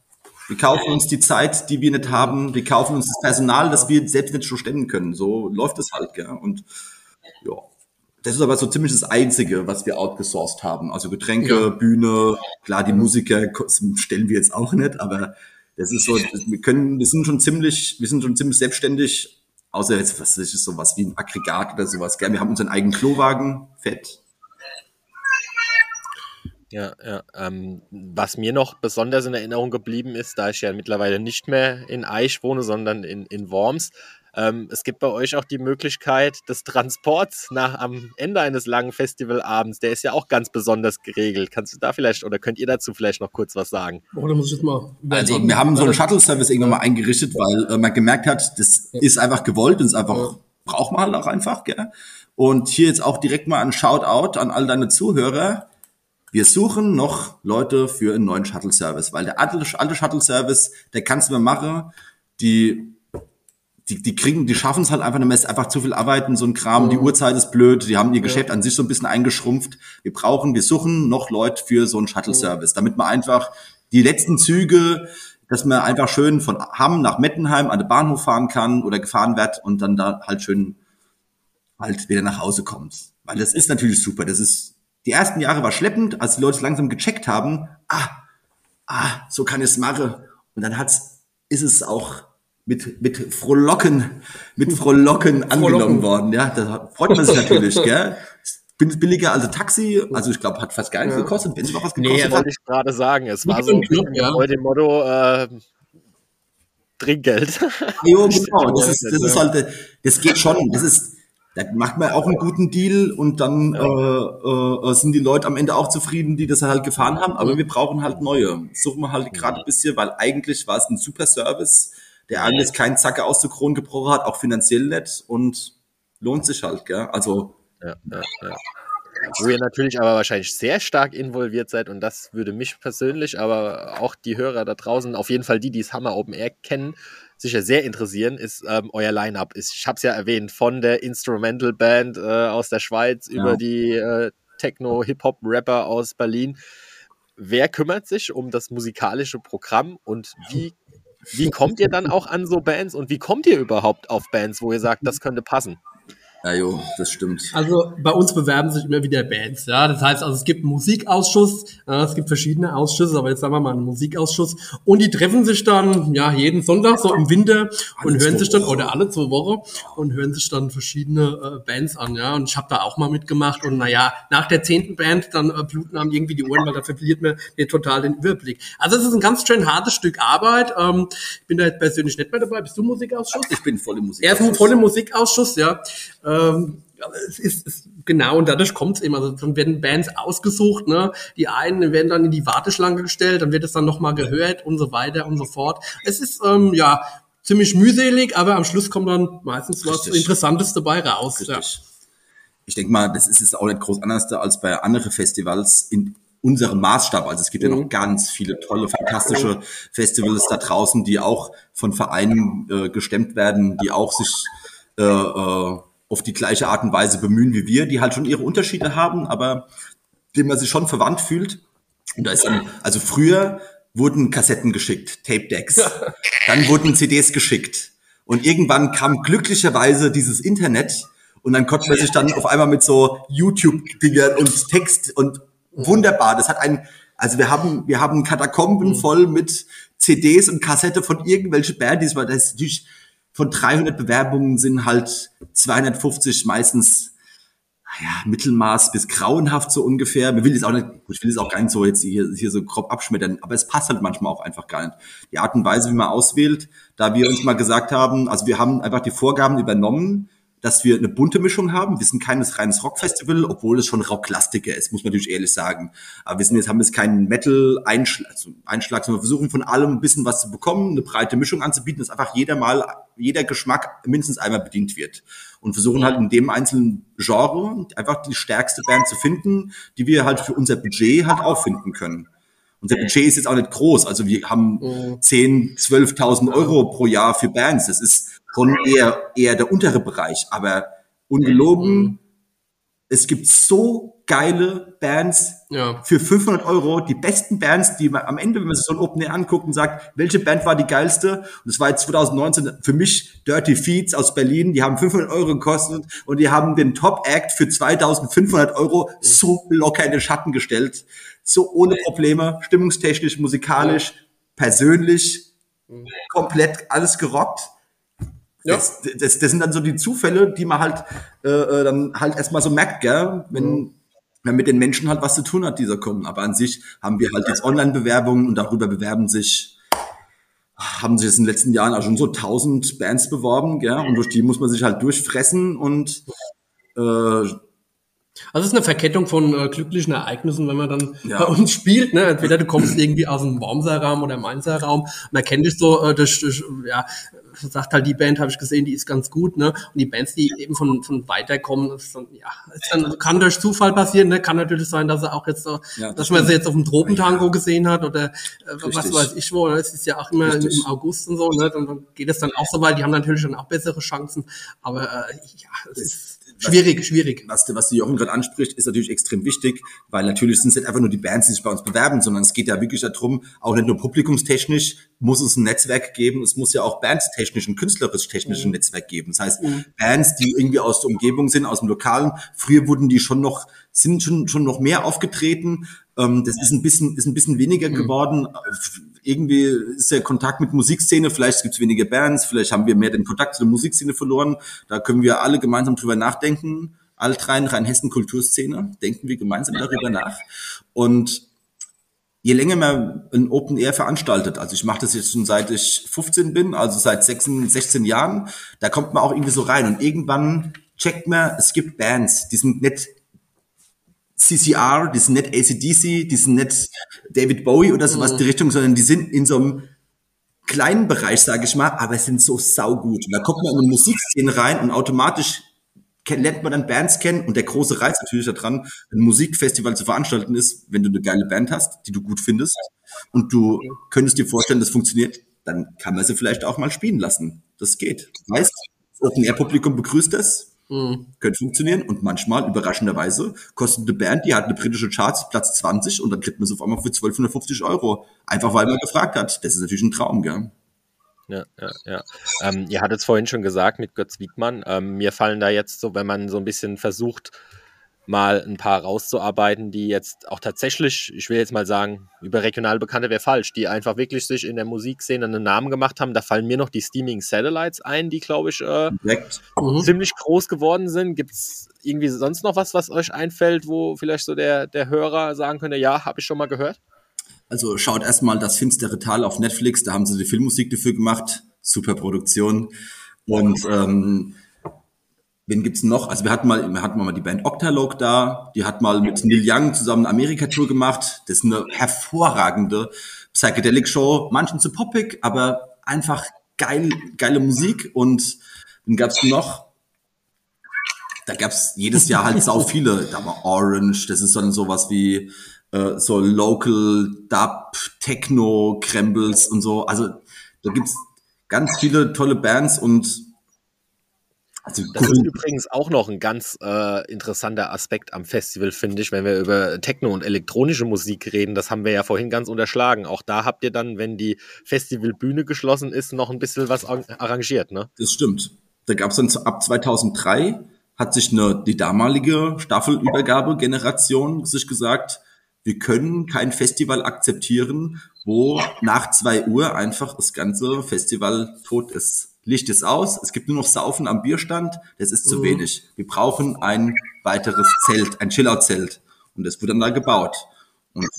Wir kaufen uns die Zeit, die wir nicht haben. Wir kaufen uns das Personal, das wir selbst nicht schon stemmen können. So läuft es halt, gell? Und ja. Das ist aber so ziemlich das Einzige, was wir outgesourced haben. Also Getränke, ja. Bühne, klar, die Musiker stellen wir jetzt auch nicht, aber das ist so, wir können, wir sind schon ziemlich, wir sind schon ziemlich selbstständig Außer jetzt, was ist sowas wie ein Aggregat oder sowas. Gell? Wir haben unseren eigenen Klowagen, fett. Ja, ja. Ähm, was mir noch besonders in Erinnerung geblieben ist, da ich ja mittlerweile nicht mehr in Eich wohne, sondern in, in Worms, ähm, es gibt bei euch auch die Möglichkeit des Transports nach am Ende eines langen Festivalabends. Der ist ja auch ganz besonders geregelt. Kannst du da vielleicht oder könnt ihr dazu vielleicht noch kurz was sagen? Oh, da muss ich jetzt mal also wir haben so einen Shuttle-Service irgendwann mal eingerichtet, weil äh, man gemerkt hat, das ist einfach gewollt und ist einfach ja. braucht man halt auch einfach. Gell? Und hier jetzt auch direkt mal ein Shoutout an all deine Zuhörer. Wir suchen noch Leute für einen neuen Shuttle-Service, weil der alte, alte Shuttle-Service, der kannst du mal machen. Die die, die kriegen, die schaffen es halt einfach nicht mehr, ist einfach zu viel Arbeiten, so ein Kram, mhm. die Uhrzeit ist blöd, die haben ihr Geschäft ja. an sich so ein bisschen eingeschrumpft. Wir brauchen, wir suchen noch Leute für so einen Shuttle-Service, damit man einfach die letzten Züge, dass man einfach schön von Hamm nach Mettenheim an den Bahnhof fahren kann oder gefahren wird und dann da halt schön halt wieder nach Hause kommt. Weil das ist natürlich super. Das ist, die ersten Jahre war schleppend, als die Leute langsam gecheckt haben, ah, ah, so kann ich es machen. Und dann hat's, ist es auch mit, mit Frohlocken, mit Frohlocken angenommen worden. Ja, da freut man sich natürlich, gell? billiger als ein Taxi. Also ich glaube, hat fast gar nichts ja. gekostet. Wenn es noch was gekostet nee, wollte ich gerade sagen. Es war so Club, ja. bei dem Motto, äh, Trinkgeld. Jo, genau. Das ist, das ist halt, das geht schon. Das ist, da macht man auch einen guten Deal und dann äh, äh, sind die Leute am Ende auch zufrieden, die das halt gefahren haben. Aber wir brauchen halt neue. Suchen wir halt gerade ein bisschen, weil eigentlich war es ein super Service, der eigentlich keinen Zacke aus der Krone gebrochen hat, auch finanziell nicht und lohnt sich halt, gell? Also. Ja, ja, ja. Wo ihr natürlich aber wahrscheinlich sehr stark involviert seid und das würde mich persönlich, aber auch die Hörer da draußen, auf jeden Fall die, die es Hammer Open Air kennen, sicher sehr interessieren, ist ähm, euer Line-Up. Ich habe es ja erwähnt, von der Instrumental Band äh, aus der Schweiz ja. über die äh, Techno-Hip-Hop-Rapper aus Berlin. Wer kümmert sich um das musikalische Programm und wie, wie kommt ihr dann auch an so Bands und wie kommt ihr überhaupt auf Bands, wo ihr sagt, das könnte passen? Ja, jo, das stimmt. Also bei uns bewerben sich immer wieder Bands, ja. Das heißt also, es gibt einen Musikausschuss, ja, es gibt verschiedene Ausschüsse, aber jetzt sagen wir mal einen Musikausschuss. Und die treffen sich dann, ja, jeden Sonntag, so im Winter, alle und hören sich dann, Woche. oder alle zwei Wochen, und hören sich dann verschiedene äh, Bands an, ja. Und ich habe da auch mal mitgemacht. Und naja, nach der zehnten Band, dann äh, bluten haben irgendwie die Ohren, weil da verliert man nee, total den Überblick. Also es ist ein ganz schön hartes Stück Arbeit. Ähm, ich bin da jetzt persönlich nicht mehr dabei. Bist du Musikausschuss? Ich bin voll im Musikausschuss. Er ist voll im Musikausschuss, ja. Ähm, es ist, ist genau und dadurch kommt es eben. Also dann werden Bands ausgesucht, ne? Die einen werden dann in die Warteschlange gestellt, dann wird es dann nochmal gehört und so weiter und so fort. Es ist ähm, ja ziemlich mühselig, aber am Schluss kommt dann meistens was Richtig. Interessantes dabei raus. Ja. Ich denke mal, das ist es auch nicht groß anders als bei anderen Festivals in unserem Maßstab. Also es gibt mhm. ja noch mhm. ganz viele tolle, fantastische Festivals da draußen, die auch von Vereinen äh, gestemmt werden, die auch sich äh, äh, auf die gleiche Art und Weise bemühen wie wir, die halt schon ihre Unterschiede haben, aber dem man sich schon verwandt fühlt. Und da ist dann, also früher wurden Kassetten geschickt, Tape Decks. Dann wurden CDs geschickt. Und irgendwann kam glücklicherweise dieses Internet und dann konnte man sich dann auf einmal mit so YouTube-Dingern und Text und wunderbar. Das hat ein, also wir haben, wir haben Katakomben voll mit CDs und Kassette von irgendwelchen Bands, weil das ist natürlich von 300 Bewerbungen sind halt 250 meistens naja, Mittelmaß bis grauenhaft so ungefähr. Ich will es auch nicht, ich will es auch gar nicht so jetzt hier, hier so grob abschmettern, aber es passt halt manchmal auch einfach gar nicht. Die Art und Weise, wie man auswählt, da wir uns mal gesagt haben, also wir haben einfach die Vorgaben übernommen, dass wir eine bunte Mischung haben. Wir sind keines reines Rockfestival, obwohl es schon Rocklastiger ist, muss man natürlich ehrlich sagen. Aber wir sind jetzt, haben jetzt keinen Metal-Einschlag, also Einschlag, sondern wir versuchen von allem ein bisschen was zu bekommen, eine breite Mischung anzubieten, dass einfach jeder mal, jeder Geschmack mindestens einmal bedient wird. Und versuchen halt in dem einzelnen Genre einfach die stärkste Band zu finden, die wir halt für unser Budget halt auch finden können. Unser Budget ist jetzt auch nicht groß. Also wir haben 10, 12.000 Euro pro Jahr für Bands. Das ist schon eher, eher der untere Bereich. Aber ungelogen, mhm. es gibt so geile Bands ja. für 500 Euro, die besten Bands, die man am Ende, wenn man sich so ein Open Air anguckt und sagt, welche Band war die geilste? Und das war jetzt 2019 für mich Dirty Feeds aus Berlin, die haben 500 Euro gekostet und die haben den Top Act für 2500 Euro so locker in den Schatten gestellt. So ohne Probleme, stimmungstechnisch, musikalisch, persönlich, komplett alles gerockt. Ja. Das, das, das sind dann so die Zufälle, die man halt äh, äh dann halt erstmal so merkt, gell? wenn mhm. man mit den Menschen halt was zu tun hat, die da kommen. Aber an sich haben wir halt jetzt Online-Bewerbungen und darüber bewerben sich haben sich jetzt in den letzten Jahren auch schon so tausend Bands beworben, gell? und durch die muss man sich halt durchfressen und äh, also es ist eine Verkettung von äh, glücklichen Ereignissen, wenn man dann ja. bei uns spielt. Ne? Entweder du kommst irgendwie aus dem Wormser Raum oder Mainzer Raum und man kennt dich so äh, durch, durch, ja, sagt halt die Band, habe ich gesehen, die ist ganz gut. Ne? Und die Bands, die eben von, von weiterkommen, ist dann, ja, ist dann, kann durch Zufall passieren. Ne? Kann natürlich sein, dass er auch jetzt so, ja, das dass man sie jetzt auf dem Tropentango ja. gesehen hat oder äh, was weiß ich wo. Es ist ja auch immer Richtig. im August und so. Ne? Und dann geht es dann auch so weit. Die haben natürlich dann auch bessere Chancen. Aber äh, ja, es ist Schwierig, schwierig. Was, was die Jochen gerade anspricht, ist natürlich extrem wichtig, weil natürlich sind es nicht einfach nur die Bands, die sich bei uns bewerben, sondern es geht ja wirklich darum, auch nicht nur publikumstechnisch muss es ein Netzwerk geben, es muss ja auch bandstechnisch künstlerisch-technisch ein mhm. Netzwerk geben. Das heißt, mhm. Bands, die irgendwie aus der Umgebung sind, aus dem Lokalen, früher wurden die schon noch, sind schon, schon noch mehr aufgetreten, ähm, das ist ein bisschen, ist ein bisschen weniger mhm. Irgendwie ist der Kontakt mit Musikszene, vielleicht gibt es weniger Bands, vielleicht haben wir mehr den Kontakt zu der Musikszene verloren. Da können wir alle gemeinsam drüber nachdenken. Altrhein, Rheinhessen Kulturszene, denken wir gemeinsam darüber nach. Und je länger man ein Open Air veranstaltet, also ich mache das jetzt schon seit ich 15 bin, also seit 16, 16 Jahren, da kommt man auch irgendwie so rein und irgendwann checkt man, es gibt Bands, die sind nicht CCR, die sind nicht ACDC, die sind nicht David Bowie oder sowas mhm. die Richtung, sondern die sind in so einem kleinen Bereich, sage ich mal, aber es sind so saugut. Und da kommt man in eine Musikszene rein und automatisch lernt man dann Bands kennen und der große Reiz natürlich daran, ein Musikfestival zu veranstalten ist, wenn du eine geile Band hast, die du gut findest und du könntest dir vorstellen, das funktioniert, dann kann man sie vielleicht auch mal spielen lassen. Das geht. Das heißt, das Open-Air-Publikum begrüßt es, Mhm. Könnte funktionieren und manchmal, überraschenderweise, kostet eine Band, die hat eine britische Charts, Platz 20 und dann kriegt man es auf einmal für 1250 Euro. Einfach weil man gefragt hat. Das ist natürlich ein Traum, gell? Ja, ja, ja. Ähm, ihr hattet es vorhin schon gesagt mit Götz Wiedmann. Ähm, mir fallen da jetzt so, wenn man so ein bisschen versucht, mal ein paar rauszuarbeiten, die jetzt auch tatsächlich, ich will jetzt mal sagen, überregional bekannte wäre falsch, die einfach wirklich sich in der Musikszene einen Namen gemacht haben. Da fallen mir noch die Steaming Satellites ein, die, glaube ich, äh, mhm. ziemlich groß geworden sind. Gibt es irgendwie sonst noch was, was euch einfällt, wo vielleicht so der, der Hörer sagen könnte, ja, habe ich schon mal gehört? Also schaut erstmal das finstere Tal auf Netflix, da haben sie die Filmmusik dafür gemacht. Super Produktion. Und ähm, Wen gibt's noch? Also wir hatten mal, wir hatten mal die Band Octalogue da, die hat mal mit Neil Young zusammen eine Amerika-Tour gemacht. Das ist eine hervorragende Psychedelic-Show, manchen zu poppig, aber einfach geil, geile Musik. Und dann gab's noch, da gab's jedes Jahr halt sau viele. Da war Orange, das ist dann sowas wie äh, so Local Dub, Techno, Krembles und so. Also da gibt's ganz viele tolle Bands und also das ist übrigens auch noch ein ganz äh, interessanter Aspekt am Festival, finde ich, wenn wir über Techno und elektronische Musik reden. Das haben wir ja vorhin ganz unterschlagen. Auch da habt ihr dann, wenn die Festivalbühne geschlossen ist, noch ein bisschen was arrangiert, ne? Das stimmt. Da gab es dann ab 2003 hat sich eine, die damalige Staffelübergabegeneration sich gesagt, wir können kein Festival akzeptieren, wo nach zwei Uhr einfach das ganze Festival tot ist. Licht ist aus, es gibt nur noch Saufen am Bierstand, das ist zu mhm. wenig. Wir brauchen ein weiteres Zelt, ein Chillout-Zelt. Und das wird dann da gebaut. Und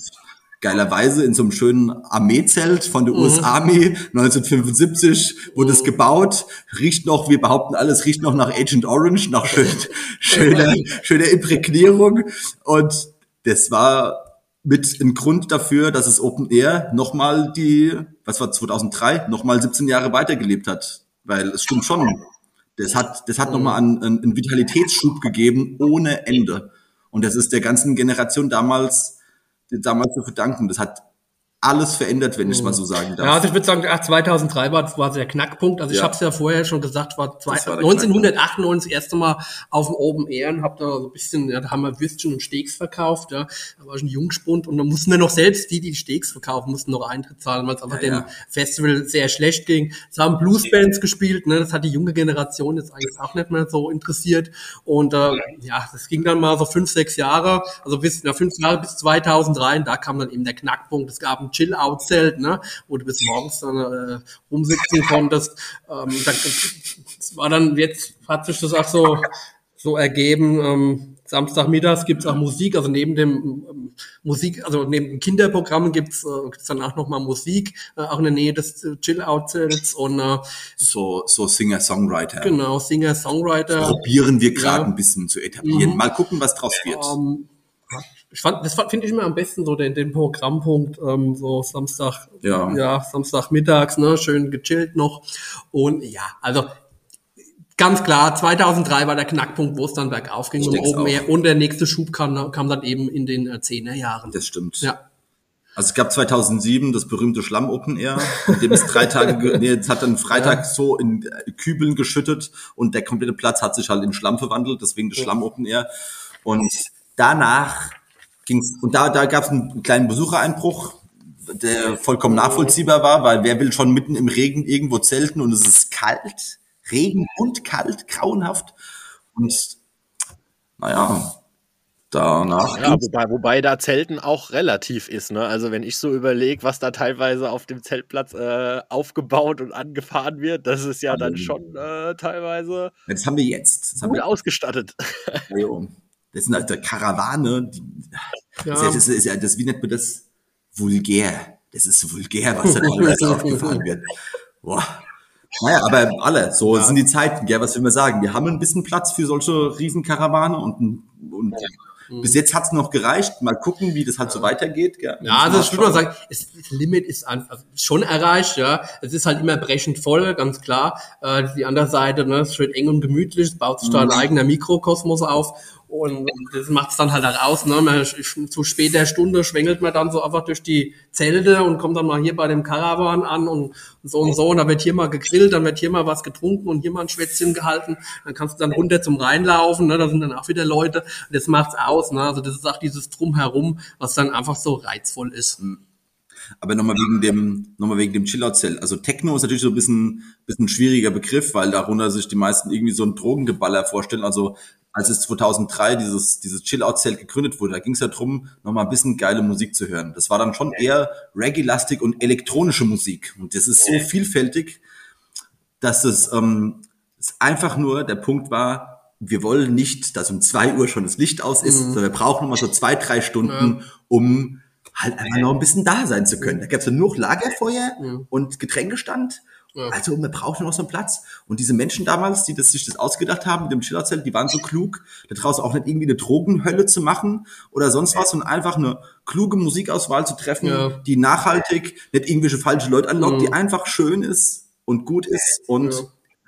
geilerweise in so einem schönen Armeezelt von der mhm. US-Army 1975 wurde es gebaut, riecht noch, wir behaupten alles, riecht noch nach Agent Orange, nach schön, schöner, schöner Imprägnierung. Und das war mit ein Grund dafür, dass es Open Air nochmal die, was war 2003, nochmal 17 Jahre weitergelebt hat. Weil es stimmt schon, das hat, das hat nochmal einen, einen Vitalitätsschub gegeben ohne Ende. Und das ist der ganzen Generation damals, damals zu verdanken. Das hat alles verändert, wenn ich mal so sagen darf. Ja, also ich würde sagen, ach, 2003 war, war der Knackpunkt. Also ich ja. habe es ja vorher schon gesagt, war, zwei, war 1998 das erste Mal auf dem Open Air und habe da so ein bisschen, ja, da haben wir Würstchen und Steaks verkauft. Ja, da war ich ein Jungspund und dann mussten wir noch selbst die, die Steaks verkaufen, mussten noch Eintritt zahlen, weil es einfach ja, dem Festival sehr schlecht ging. Es haben Bluesbands gespielt, ne, das hat die junge Generation jetzt eigentlich auch nicht mehr so interessiert. Und äh, ja, das ging dann mal so fünf, sechs Jahre, also bis na, fünf Jahre bis 2003 und da kam dann eben der Knackpunkt. Es gab Chill-Out-Zelt, ne, wo du bis morgens dann äh, rumsitzen konntest. Ähm, das war dann, jetzt hat sich das auch so, so ergeben, ähm, Samstagmittags gibt's auch Musik, also neben dem ähm, Musik, also neben dem Kinderprogramm gibt's äh, gibt's dann auch nochmal Musik, äh, auch in der Nähe des äh, Chill-Out-Zelts und äh, so, so Singer-Songwriter. Genau, Singer-Songwriter. Probieren wir gerade ja. ein bisschen zu etablieren. Mhm. Mal gucken, was draus wird. Ähm, ich fand, das finde ich immer am besten so den, den Programmpunkt, ähm, so Samstag, ja. ja, Samstagmittags, ne, schön gechillt noch. Und ja, also ganz klar, 2003 war der Knackpunkt, wo es dann bergauf ging und oben mehr. Und der nächste Schub kam, kam dann eben in den äh, Zehnerjahren. Das stimmt. Ja. Also es gab 2007 das berühmte Schlamm Open Air, in dem es drei Tage, nee, es hat dann Freitag so in äh, Kübeln geschüttet und der komplette Platz hat sich halt in Schlamm verwandelt, deswegen das Schlamm Open Air. Und danach ging's, und da, da gab es einen kleinen Besuchereinbruch, der vollkommen nachvollziehbar war, weil wer will schon mitten im Regen irgendwo zelten und es ist kalt, Regen und kalt, grauenhaft. Und naja, danach. Ja, wobei, wobei da Zelten auch relativ ist. Ne? Also wenn ich so überlege, was da teilweise auf dem Zeltplatz äh, aufgebaut und angefahren wird, das ist ja dann schon äh, teilweise Das haben wir jetzt. Das haben gut wir, ausgestattet. Das sind halt Karawane. Die, Ja. das, ist, das, ist ja, das, wie nennt man das? Vulgär. Das ist vulgär, was da teilweise aufgefahren wird. Boah. Naja, aber alle, so sind die Zeiten, gell, was will man sagen? Wir haben ein bisschen Platz für solche Riesenkarawane und, und bis jetzt hat's noch gereicht. Mal gucken, wie das halt so weitergeht. Gell. Ja, also ich würde mal sagen, es, das Limit ist einfach schon erreicht, ja. Es ist halt immer brechend voll, ganz klar. Äh, die andere Seite, ne, ist schön eng und gemütlich, es baut sich da ein eigener Mikrokosmos auf und das macht es dann halt auch aus, ne. Man, zu später Stunde schwängelt man dann so einfach durch die Zelte und kommt dann mal hier bei dem Caravan an und so und so. Und da wird hier mal gegrillt, dann wird hier mal was getrunken und hier mal ein Schwätzchen gehalten, dann kannst du dann runter zum Rhein laufen, ne, da sind dann auch wieder Leute. Das macht's aus, ne, also das ist auch dieses Drumherum, was dann einfach so reizvoll ist. Aber nochmal wegen dem, nochmal wegen dem Chillout-Zelt. Also Techno ist natürlich so ein bisschen, bisschen ein schwieriger Begriff, weil darunter sich die meisten irgendwie so ein Drogengeballer vorstellen. Also als es 2003 dieses, dieses Chill-Out-Zelt gegründet wurde, da ging es ja drum, nochmal ein bisschen geile Musik zu hören. Das war dann schon eher Reggae-lastig und elektronische Musik. Und das ist so vielfältig, dass es, ähm, es einfach nur der Punkt war, wir wollen nicht, dass um zwei Uhr schon das Licht aus ist, sondern wir brauchen noch mal so zwei, drei Stunden, um halt einfach noch ein bisschen da sein zu können. Da gab es ja nur Lagerfeuer und Getränkestand. Also wir brauchen noch so einen Platz. Und diese Menschen damals, die das, sich das ausgedacht haben mit dem Chillerzelt, die waren so klug, da draußen auch nicht irgendwie eine Drogenhölle zu machen oder sonst was, sondern einfach eine kluge Musikauswahl zu treffen, Ja. die nachhaltig, nicht irgendwelche falsche Leute anlockt, die einfach schön ist und gut ist und Ja.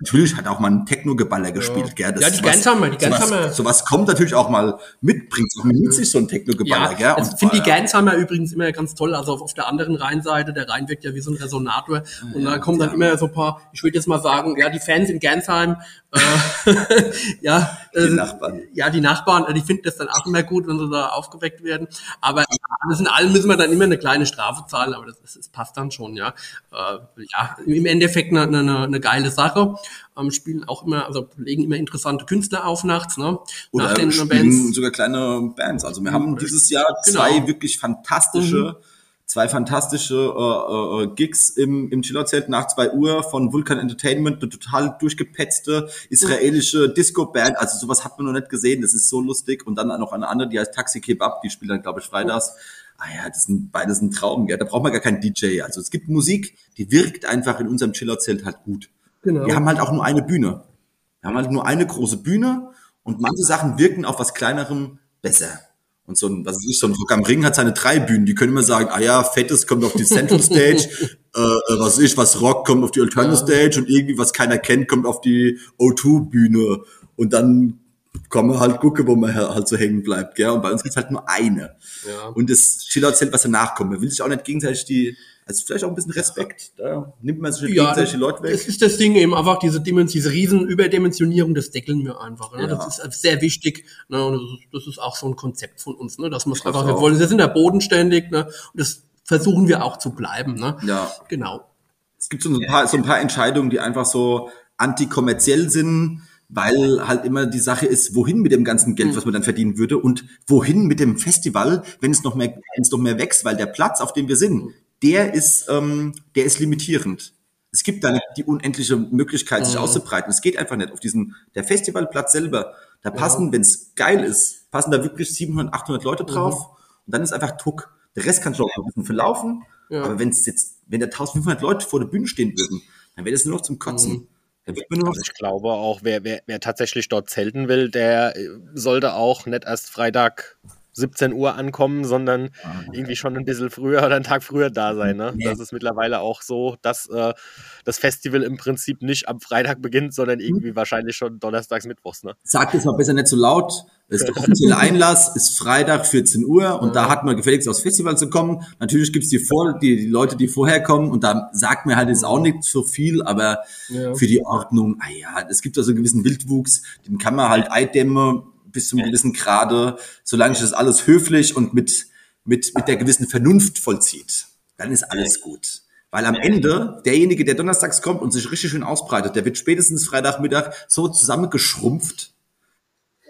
Natürlich hat auch mal ein Techno-Geballer gespielt, gell? Ja, die sowas- Gänsheimer, die sowas- Gänsheimer. Sowas kommt natürlich auch mal mit, bringt auch mit sich so ein Techno-Geballer, Ja, gell? also Und ich finde die war ja- Gansheimer übrigens immer ganz toll. Also auf, auf der anderen Rheinseite, der Rhein wirkt ja wie so ein Resonator. Und da kommen dann immer so ein paar, ich würde jetzt mal sagen, ja, die Fans in Gansheim, äh, ja, äh, Die Nachbarn. ja, die Nachbarn, äh, die finden das dann auch immer gut, wenn sie da aufgeweckt werden. Aber ja, alles in allem müssen wir dann immer eine kleine Strafe zahlen, aber das, das, das passt dann schon, ja. Äh, ja, im Endeffekt eine, eine, eine geile Sache. Ähm, spielen auch immer, also legen immer interessante Künstler auf nachts, ne? Oder Nach den spielen sogar kleine Bands. Also wir haben dieses Jahr zwei Genau. wirklich fantastische, zwei fantastische äh, äh, Gigs im, im Chillerzelt nach zwei Uhr von Vulkan Entertainment, eine total durchgepetzte israelische Disco-Band. Also sowas hat man noch nicht gesehen. Das ist so lustig. Und dann noch eine andere, die heißt Taxi Kebab, die spielt dann, glaube ich, freitags. Ah ja, das sind beides ein Traum, gell? Da braucht man gar keinen DJ. Also es gibt Musik, die wirkt einfach in unserem Chillerzelt halt gut. Genau. Wir haben halt auch nur eine Bühne. Wir haben halt nur eine große Bühne und manche Sachen wirken auf was kleinerem besser. Und so ein, was ich, so ein Rock am Ring hat seine drei Bühnen. Die können immer sagen, ah ja, Fettes kommt auf die Central Stage, äh, äh, was weiß ich, was Rock kommt auf die Alternative Stage und irgendwie, was keiner kennt, kommt auf die O2-Bühne. Und dann kann man halt gucken, wo man halt so hängen bleibt, gell? Und bei uns gibt's halt nur eine. Ja. Und das Chillout-Zelt, was danach kommt. Man will sich auch nicht gegenseitig die, also vielleicht auch ein bisschen Respekt. Da nimmt man sich Ja, gegenseitig das, die Leute weg. das ist das Ding eben einfach, diese, Dimension, diese riesen Überdimensionierung, das deckeln wir einfach. Ne? Ja. Das ist sehr wichtig. Ne? Und das ist, das ist auch so ein Konzept von uns, ne? dass man einfach, wir wollen, wir sind ja bodenständig ne? und das versuchen wir auch zu bleiben. Ne? Ja. Genau. Es gibt so ein paar, so ein paar Entscheidungen, die einfach so antikommerziell sind, weil halt immer die Sache ist, wohin mit dem ganzen Geld, was man dann verdienen würde und wohin mit dem Festival, wenn es noch mehr, wenn es noch mehr wächst, weil der Platz, auf dem wir sind, der ist, ähm, der ist limitierend. Es gibt da nicht die unendliche Möglichkeit, sich auszubreiten. Es geht einfach nicht auf diesen, der Festivalplatz selber. Da passen, wenn es geil ist, passen da wirklich 700, 800 Leute drauf und dann ist einfach Tuck. Der Rest kann schon ein bisschen verlaufen, Ja. aber wenn es jetzt, wenn da 1500 Leute vor der Bühne stehen würden, dann wäre das nur noch zum Kotzen. Noch Also ich glaube auch, wer, wer, wer tatsächlich dort zelten will, der äh, sollte auch nicht erst Freitag 17 Uhr ankommen, sondern irgendwie schon ein bisschen früher oder einen Tag früher da sein. Ne? Das ist mittlerweile auch so, dass äh, das Festival im Prinzip nicht am Freitag beginnt, sondern irgendwie wahrscheinlich schon donnerstags, mittwochs. Ne? Sag das mal besser nicht so laut. Das ist der offizielle Einlass, ist Freitag 14 Uhr und da hat man gefälligst aufs Festival zu kommen. Natürlich gibt's die, vor, die, die Leute, die vorher kommen und da sagt mir halt jetzt auch nicht so viel, aber Ja. für die Ordnung, ah ja, es gibt also einen gewissen Wildwuchs, den kann man halt eindämmen bis zum gewissen Grade, solange sich das alles höflich und mit, mit, mit der gewissen Vernunft vollzieht. Dann ist alles gut. Weil am Ende, derjenige, der donnerstags kommt und sich richtig schön ausbreitet, der wird spätestens Freitagmittag so zusammengeschrumpft,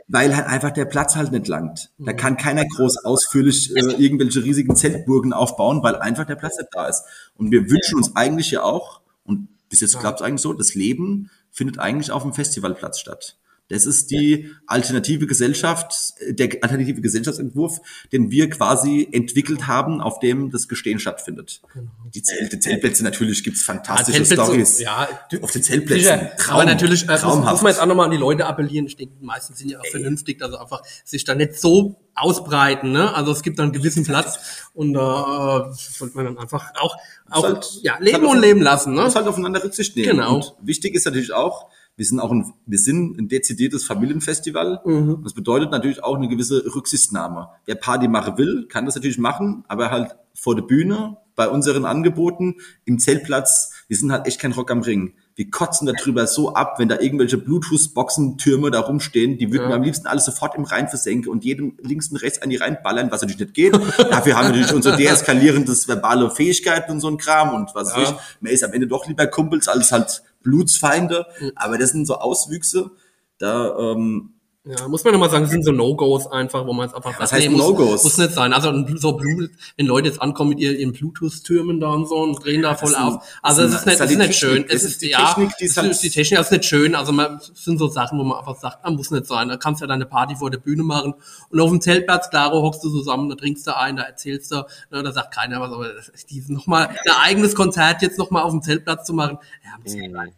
weil halt einfach der Platz halt nicht langt. Da kann keiner groß ausführlich äh, irgendwelche riesigen Zeltburgen aufbauen, weil einfach der Platz nicht da ist. Und wir wünschen uns eigentlich ja auch, und bis jetzt klappt es eigentlich so, das Leben findet eigentlich auf dem Festivalplatz statt. Das ist die alternative Gesellschaft, der alternative Gesellschaftsentwurf, den wir quasi entwickelt haben, auf dem das Gestehen stattfindet. Genau. Die Zelte, Zeltplätze natürlich gibt's fantastische ja, Stories. Ja, auf den Zeltplätzen. Traum, aber natürlich äh, muss, muss, man jetzt auch nochmal an die Leute appellieren. Ich denke, die meisten sind ja auch Ey. vernünftig, also einfach sich da nicht so ausbreiten. Ne? Also es gibt da einen gewissen Platz und da äh, sollte man dann einfach auch, auch halt, ja, leben und leben lassen. Ne? Muss halt aufeinander Rücksicht nehmen. Genau. Und wichtig ist natürlich auch, wir sind auch ein, wir sind ein dezidiertes Familienfestival. Mhm. Das bedeutet natürlich auch eine gewisse Rücksichtnahme. Wer Party machen will, kann das natürlich machen, aber halt vor der Bühne, bei unseren Angeboten, im Zeltplatz, wir sind halt echt kein Rock am Ring. Wir kotzen darüber so ab, wenn da irgendwelche Bluetooth-Boxen-Türme da rumstehen, die würden ja. wir am liebsten alles sofort im Rhein versenken und jedem links und rechts an die reinballern, was natürlich nicht geht. Dafür haben wir natürlich unsere deeskalierendes verbale Fähigkeiten und so ein Kram und was ja. ich. Man ist am Ende doch lieber Kumpels als halt Blutsfeinde, mhm. aber das sind so Auswüchse, da ähm, ja, muss man nochmal sagen, sind so No-Gos einfach, wo man es einfach Was heißt nee, No-Gos? Muss, muss nicht sein. Also so Blut, wenn Leute jetzt ankommen mit ihren Bluetooth-Türmen da und so und drehen da voll auf. Also es ist, nicht, ist nicht schön. Es ist, die ja, Technik, die es ist die Technik, das ist nicht schön. Also man, es sind so Sachen, wo man einfach sagt, ah, muss nicht sein. Da kannst du ja deine Party vor der Bühne machen. Und auf dem Zeltplatz, klaro, hockst du zusammen, da trinkst du ein, da erzählst du, ne, da sagt keiner was, aber dieses nochmal, ein eigenes Konzert jetzt nochmal auf dem Zeltplatz zu machen, ja, muss ja sein.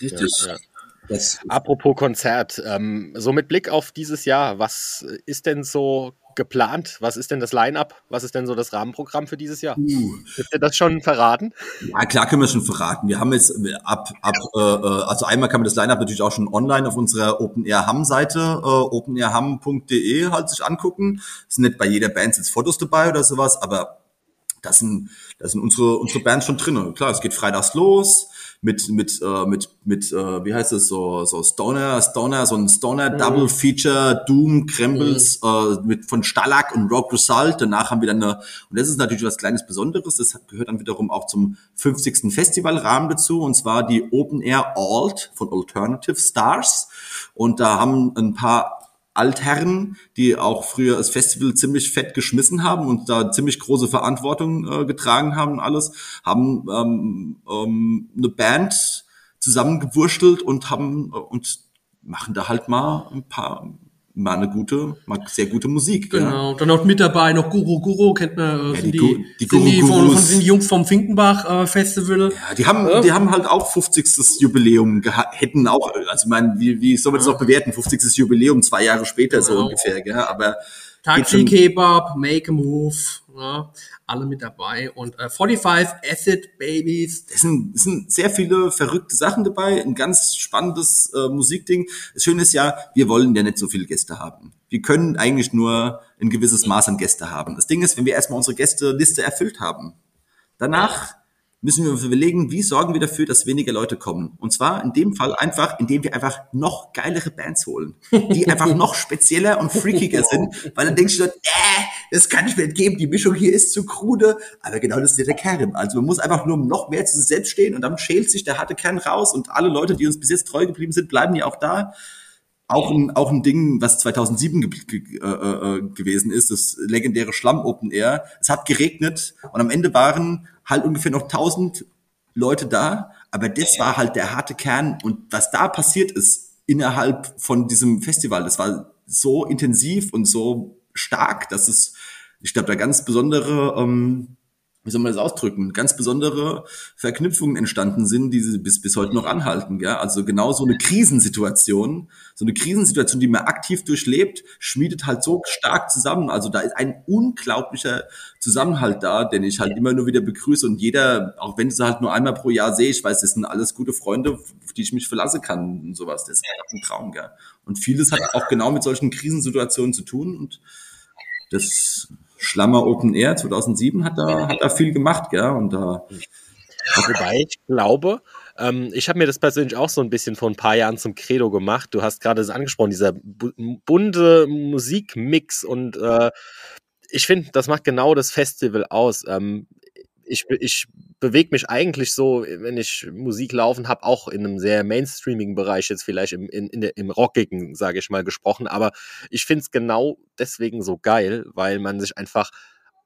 Richtig. Ja, ja. Apropos Konzert, ähm, so mit Blick auf dieses Jahr, was ist denn so geplant? Was ist denn das Line-up? Was ist denn so das Rahmenprogramm für dieses Jahr? Uh. Dürft ihr das schon verraten? Ja, klar können wir schon verraten. Wir haben jetzt ab, ab äh, äh, also einmal kann man das Line-up natürlich auch schon online auf unserer Open Air Hamm Seite, äh, openairhamm.de halt sich angucken. Es sind nicht bei jeder Band jetzt Fotos dabei oder sowas, aber das sind, das sind unsere, unsere Bands schon drin. Klar, es geht freitags los mit mit äh, mit mit äh, wie heißt es so so Stoner Stoner so ein Stoner mhm. Double Feature Doom Krembles mhm. äh, mit von Stalag und Rock Result danach haben wir dann eine und das ist natürlich was kleines Besonderes das gehört dann wiederum auch zum 50. Festivalrahmen dazu und zwar die Open Air Alt von Alternative Stars und da haben ein paar Altherren, die auch früher das Festival ziemlich fett geschmissen haben und da ziemlich große Verantwortung äh, getragen haben alles, haben ähm, ähm, eine Band zusammengewurschtelt und haben äh, und machen da halt mal ein paar mal eine gute, mal sehr gute Musik. Genau. Ja. Dann noch mit dabei noch Guru Guru kennt man. Äh, ja, die, die, die, Guru die von, von den Jungs vom Finkenbach äh, Festival. Ja, die haben, ja. die haben halt auch 50. Jubiläum gehabt, hätten auch, also ich meine, wie, wie soll man das noch bewerten? 50. Jubiläum zwei Jahre später genau. so ungefähr, gell? Aber Taxi Kebab, Make a Move, ja, alle mit dabei und äh, 45 Acid Babies. Es sind, es sind sehr viele verrückte Sachen dabei, ein ganz spannendes äh, Musikding. Das Schöne ist ja, wir wollen ja nicht so viele Gäste haben. Wir können eigentlich nur ein gewisses Maß an Gäste haben. Das Ding ist, wenn wir erstmal unsere Gästeliste erfüllt haben, danach müssen wir uns überlegen, wie sorgen wir dafür, dass weniger Leute kommen. Und zwar in dem Fall einfach, indem wir einfach noch geilere Bands holen, die einfach noch spezieller und freakiger sind, weil dann denkst du, äh, das kann ich mir nicht geben, die Mischung hier ist zu krude. Aber genau das ist ja der Kern. Also man muss einfach nur noch mehr zu sich selbst stehen und dann schält sich der harte Kern raus und alle Leute, die uns bis jetzt treu geblieben sind, bleiben ja auch da auch ein, auch ein Ding, was 2007 ge ge äh, äh, gewesen ist, das legendäre Schlamm Open Air. Es hat geregnet und am Ende waren halt ungefähr noch 1000 Leute da, aber das war halt der harte Kern und was da passiert ist innerhalb von diesem Festival, das war so intensiv und so stark, dass es, ich glaube, da ganz besondere ähm, wie soll man das ausdrücken, ganz besondere Verknüpfungen entstanden sind, die bis, bis heute noch anhalten. Ja? Also genau so eine Krisensituation, so eine Krisensituation, die man aktiv durchlebt, schmiedet halt so stark zusammen. Also da ist ein unglaublicher Zusammenhalt da, den ich halt immer nur wieder begrüße und jeder, auch wenn ich sie halt nur einmal pro Jahr sehe, ich weiß, das sind alles gute Freunde, auf die ich mich verlassen kann und sowas. Das ist einfach ein Traum, gell? Und vieles hat auch genau mit solchen Krisensituationen zu tun und das Schlammer Open Air 2007 hat da, hat da viel gemacht, gell? Und da. Wobei ich glaube, ähm, ich habe mir das persönlich auch so ein bisschen vor ein paar Jahren zum Credo gemacht. Du hast gerade das angesprochen, dieser bu bunte Musikmix und äh, ich finde, das macht genau das Festival aus. Ähm, ich, ich bewege mich eigentlich so, wenn ich Musik laufen habe, auch in einem sehr mainstreamigen Bereich, jetzt vielleicht im, in, in der, im rockigen, sage ich mal, gesprochen. Aber ich finde es genau deswegen so geil, weil man sich einfach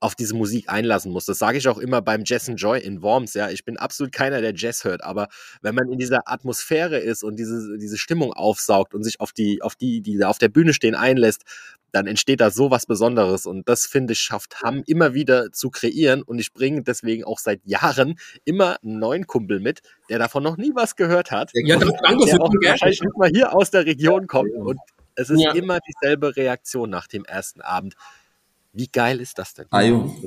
auf diese Musik einlassen muss. Das sage ich auch immer beim Jazz and Joy in Worms. Ja, ich bin absolut keiner, der Jazz hört, aber wenn man in dieser Atmosphäre ist und diese, diese Stimmung aufsaugt und sich auf die, auf die, die da auf der Bühne stehen, einlässt, dann entsteht da so was Besonderes. Und das, finde ich, schafft Hamm immer wieder zu kreieren. Und ich bringe deswegen auch seit Jahren immer einen neuen Kumpel mit, der davon noch nie was gehört hat. Ja, danke der auch wahrscheinlich nicht mal hier aus der Region kommt. Und es ist ja. immer dieselbe Reaktion nach dem ersten Abend. Wie geil ist das denn? Ajo.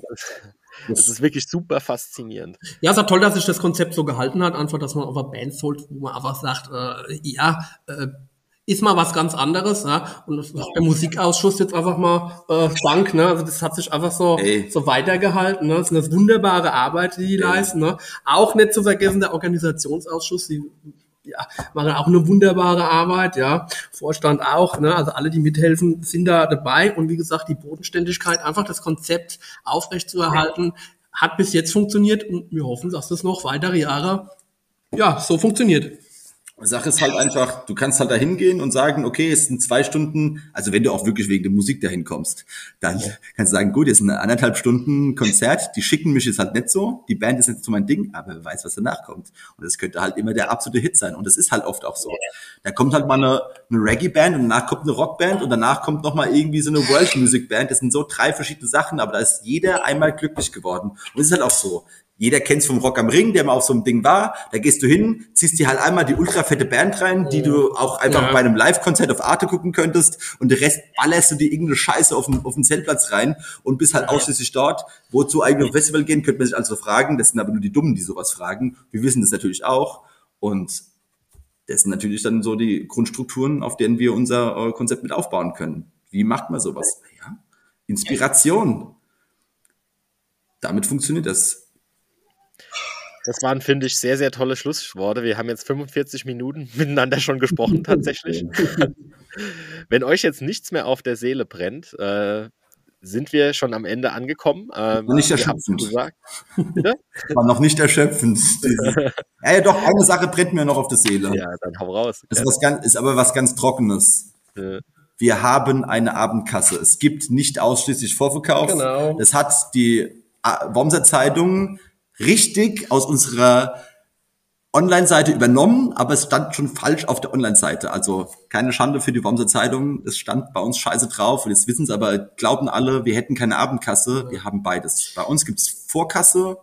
Das ist wirklich super faszinierend. Ja, es ist toll, dass sich das Konzept so gehalten hat, einfach, dass man auf eine Band holt, wo man einfach sagt, äh, ja, äh, ist mal was ganz anderes, ja. Und der Musikausschuss jetzt einfach mal äh, Dank, ne? Also das hat sich einfach so, Ey. so weitergehalten. Ne? Das ist eine wunderbare Arbeit, die die Ey. leisten. Ne? Auch nicht zu vergessen der Organisationsausschuss, die ja, machen auch eine wunderbare Arbeit, ja. Vorstand auch, ne? Also alle, die mithelfen, sind da dabei. Und wie gesagt, die Bodenständigkeit, einfach das Konzept aufrechtzuerhalten, hat bis jetzt funktioniert und wir hoffen, dass das noch weitere Jahre ja so funktioniert. Sache ist halt einfach, du kannst halt da hingehen und sagen, okay, es sind zwei Stunden, also wenn du auch wirklich wegen der Musik dahin kommst, dann kannst du sagen, gut, es ist eine anderthalb Stunden Konzert, die schicken mich jetzt halt nicht so, die Band ist nicht so mein Ding, aber wer weiß, was danach kommt. Und das könnte halt immer der absolute Hit sein. Und das ist halt oft auch so. Da kommt halt mal eine, eine Reggae-Band und danach kommt eine Rockband und danach kommt nochmal irgendwie so eine World Music Band. Das sind so drei verschiedene Sachen, aber da ist jeder einmal glücklich geworden. Und es ist halt auch so. Jeder kennt's vom Rock am Ring, der mal auf so einem Ding war. Da gehst du hin, ziehst dir halt einmal die ultra fette Band rein, die du auch einfach ja. bei einem Live-Konzert auf Arte gucken könntest und den Rest ballerst du dir irgendeine Scheiße auf den, auf den Zeltplatz rein und bist halt ausschließlich dort. Wozu eigentlich auf Festival gehen, könnte man sich also fragen. Das sind aber nur die Dummen, die sowas fragen. Wir wissen das natürlich auch. Und das sind natürlich dann so die Grundstrukturen, auf denen wir unser äh, Konzept mit aufbauen können. Wie macht man sowas? Ja. Inspiration. Damit funktioniert das. Das waren, finde ich, sehr, sehr tolle Schlussworte. Wir haben jetzt 45 Minuten miteinander schon gesprochen, tatsächlich. Wenn euch jetzt nichts mehr auf der Seele brennt, äh, sind wir schon am Ende angekommen. Ähm, nicht erschöpfend. Gesagt. War noch nicht erschöpfend. ja, ja, doch, eine Sache brennt mir noch auf der Seele. Ja, dann hau raus. Das ist, was ganz, ist aber was ganz Trockenes. Ja. Wir haben eine Abendkasse. Es gibt nicht ausschließlich Vorverkauf. Genau. Das hat die äh, Wormser Zeitung richtig aus unserer Online-Seite übernommen, aber es stand schon falsch auf der Online-Seite. Also keine Schande für die Wormser Zeitung. Es stand bei uns scheiße drauf und jetzt wissen sie aber, glauben alle, wir hätten keine Abendkasse. Wir haben beides. Bei uns gibt's Vorkasse.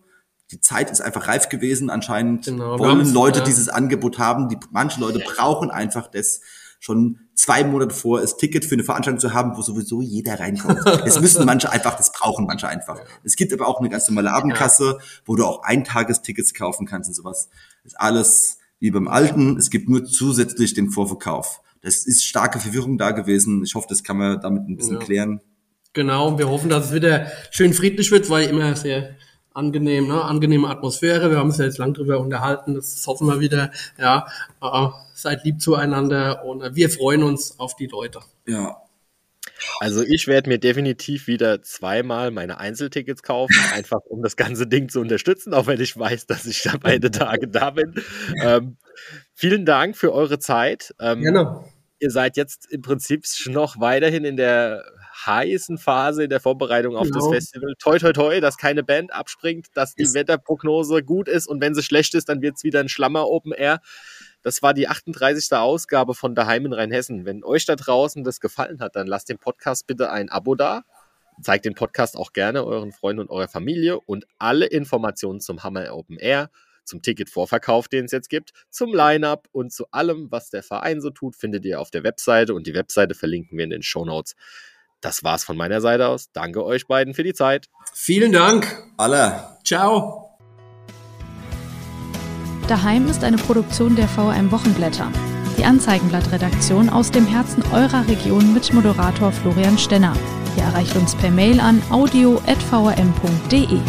Die Zeit ist einfach reif gewesen. Anscheinend genau, wollen Leute ja. dieses Angebot haben. Die, manche Leute brauchen einfach das schon zwei Monate vor, das Ticket für eine Veranstaltung zu haben, wo sowieso jeder reinkommt. Das müssen manche einfach, das brauchen manche einfach. Es gibt aber auch eine ganz normale Abendkasse, wo du auch Eintagestickets kaufen kannst und sowas. Das ist alles wie beim Alten. Es gibt nur zusätzlich den Vorverkauf. Das ist starke Verwirrung da gewesen. Ich hoffe, das kann man damit ein bisschen ja. klären. Genau, wir hoffen, dass es wieder schön friedlich wird, weil immer sehr angenehm, ne? angenehme Atmosphäre. Wir haben uns ja jetzt lang drüber unterhalten, das hoffen wir wieder. Ja, äh, seid lieb zueinander und äh, wir freuen uns auf die Leute. Ja. Also ich werde mir definitiv wieder zweimal meine Einzeltickets kaufen, einfach um das ganze Ding zu unterstützen, auch wenn ich weiß, dass ich da beide Tage da bin. Ähm, vielen Dank für eure Zeit. Ähm, Gerne. Ihr seid jetzt im Prinzip noch weiterhin in der heißen Phase in der Vorbereitung auf genau. das Festival. Toi, toi, toi, dass keine Band abspringt, dass die ist Wetterprognose gut ist und wenn sie schlecht ist, dann wird es wieder ein Schlammer Open Air. Das war die 38. Ausgabe von Daheim in Rheinhessen. Wenn euch da draußen das gefallen hat, dann lasst dem Podcast bitte ein Abo da. Zeigt den Podcast auch gerne euren Freunden und eurer Familie und alle Informationen zum Hammer Open Air, zum Ticketvorverkauf, den es jetzt gibt, zum Line-Up und zu allem, was der Verein so tut, findet ihr auf der Webseite und die Webseite verlinken wir in den Show Notes. Das war's von meiner Seite aus. Danke euch beiden für die Zeit. Vielen Dank. Alle. Ciao. Daheim ist eine Produktion der VRM Wochenblätter. Die Anzeigenblattredaktion aus dem Herzen eurer Region mit Moderator Florian Stenner. Ihr erreicht uns per Mail an audio.vrm.de.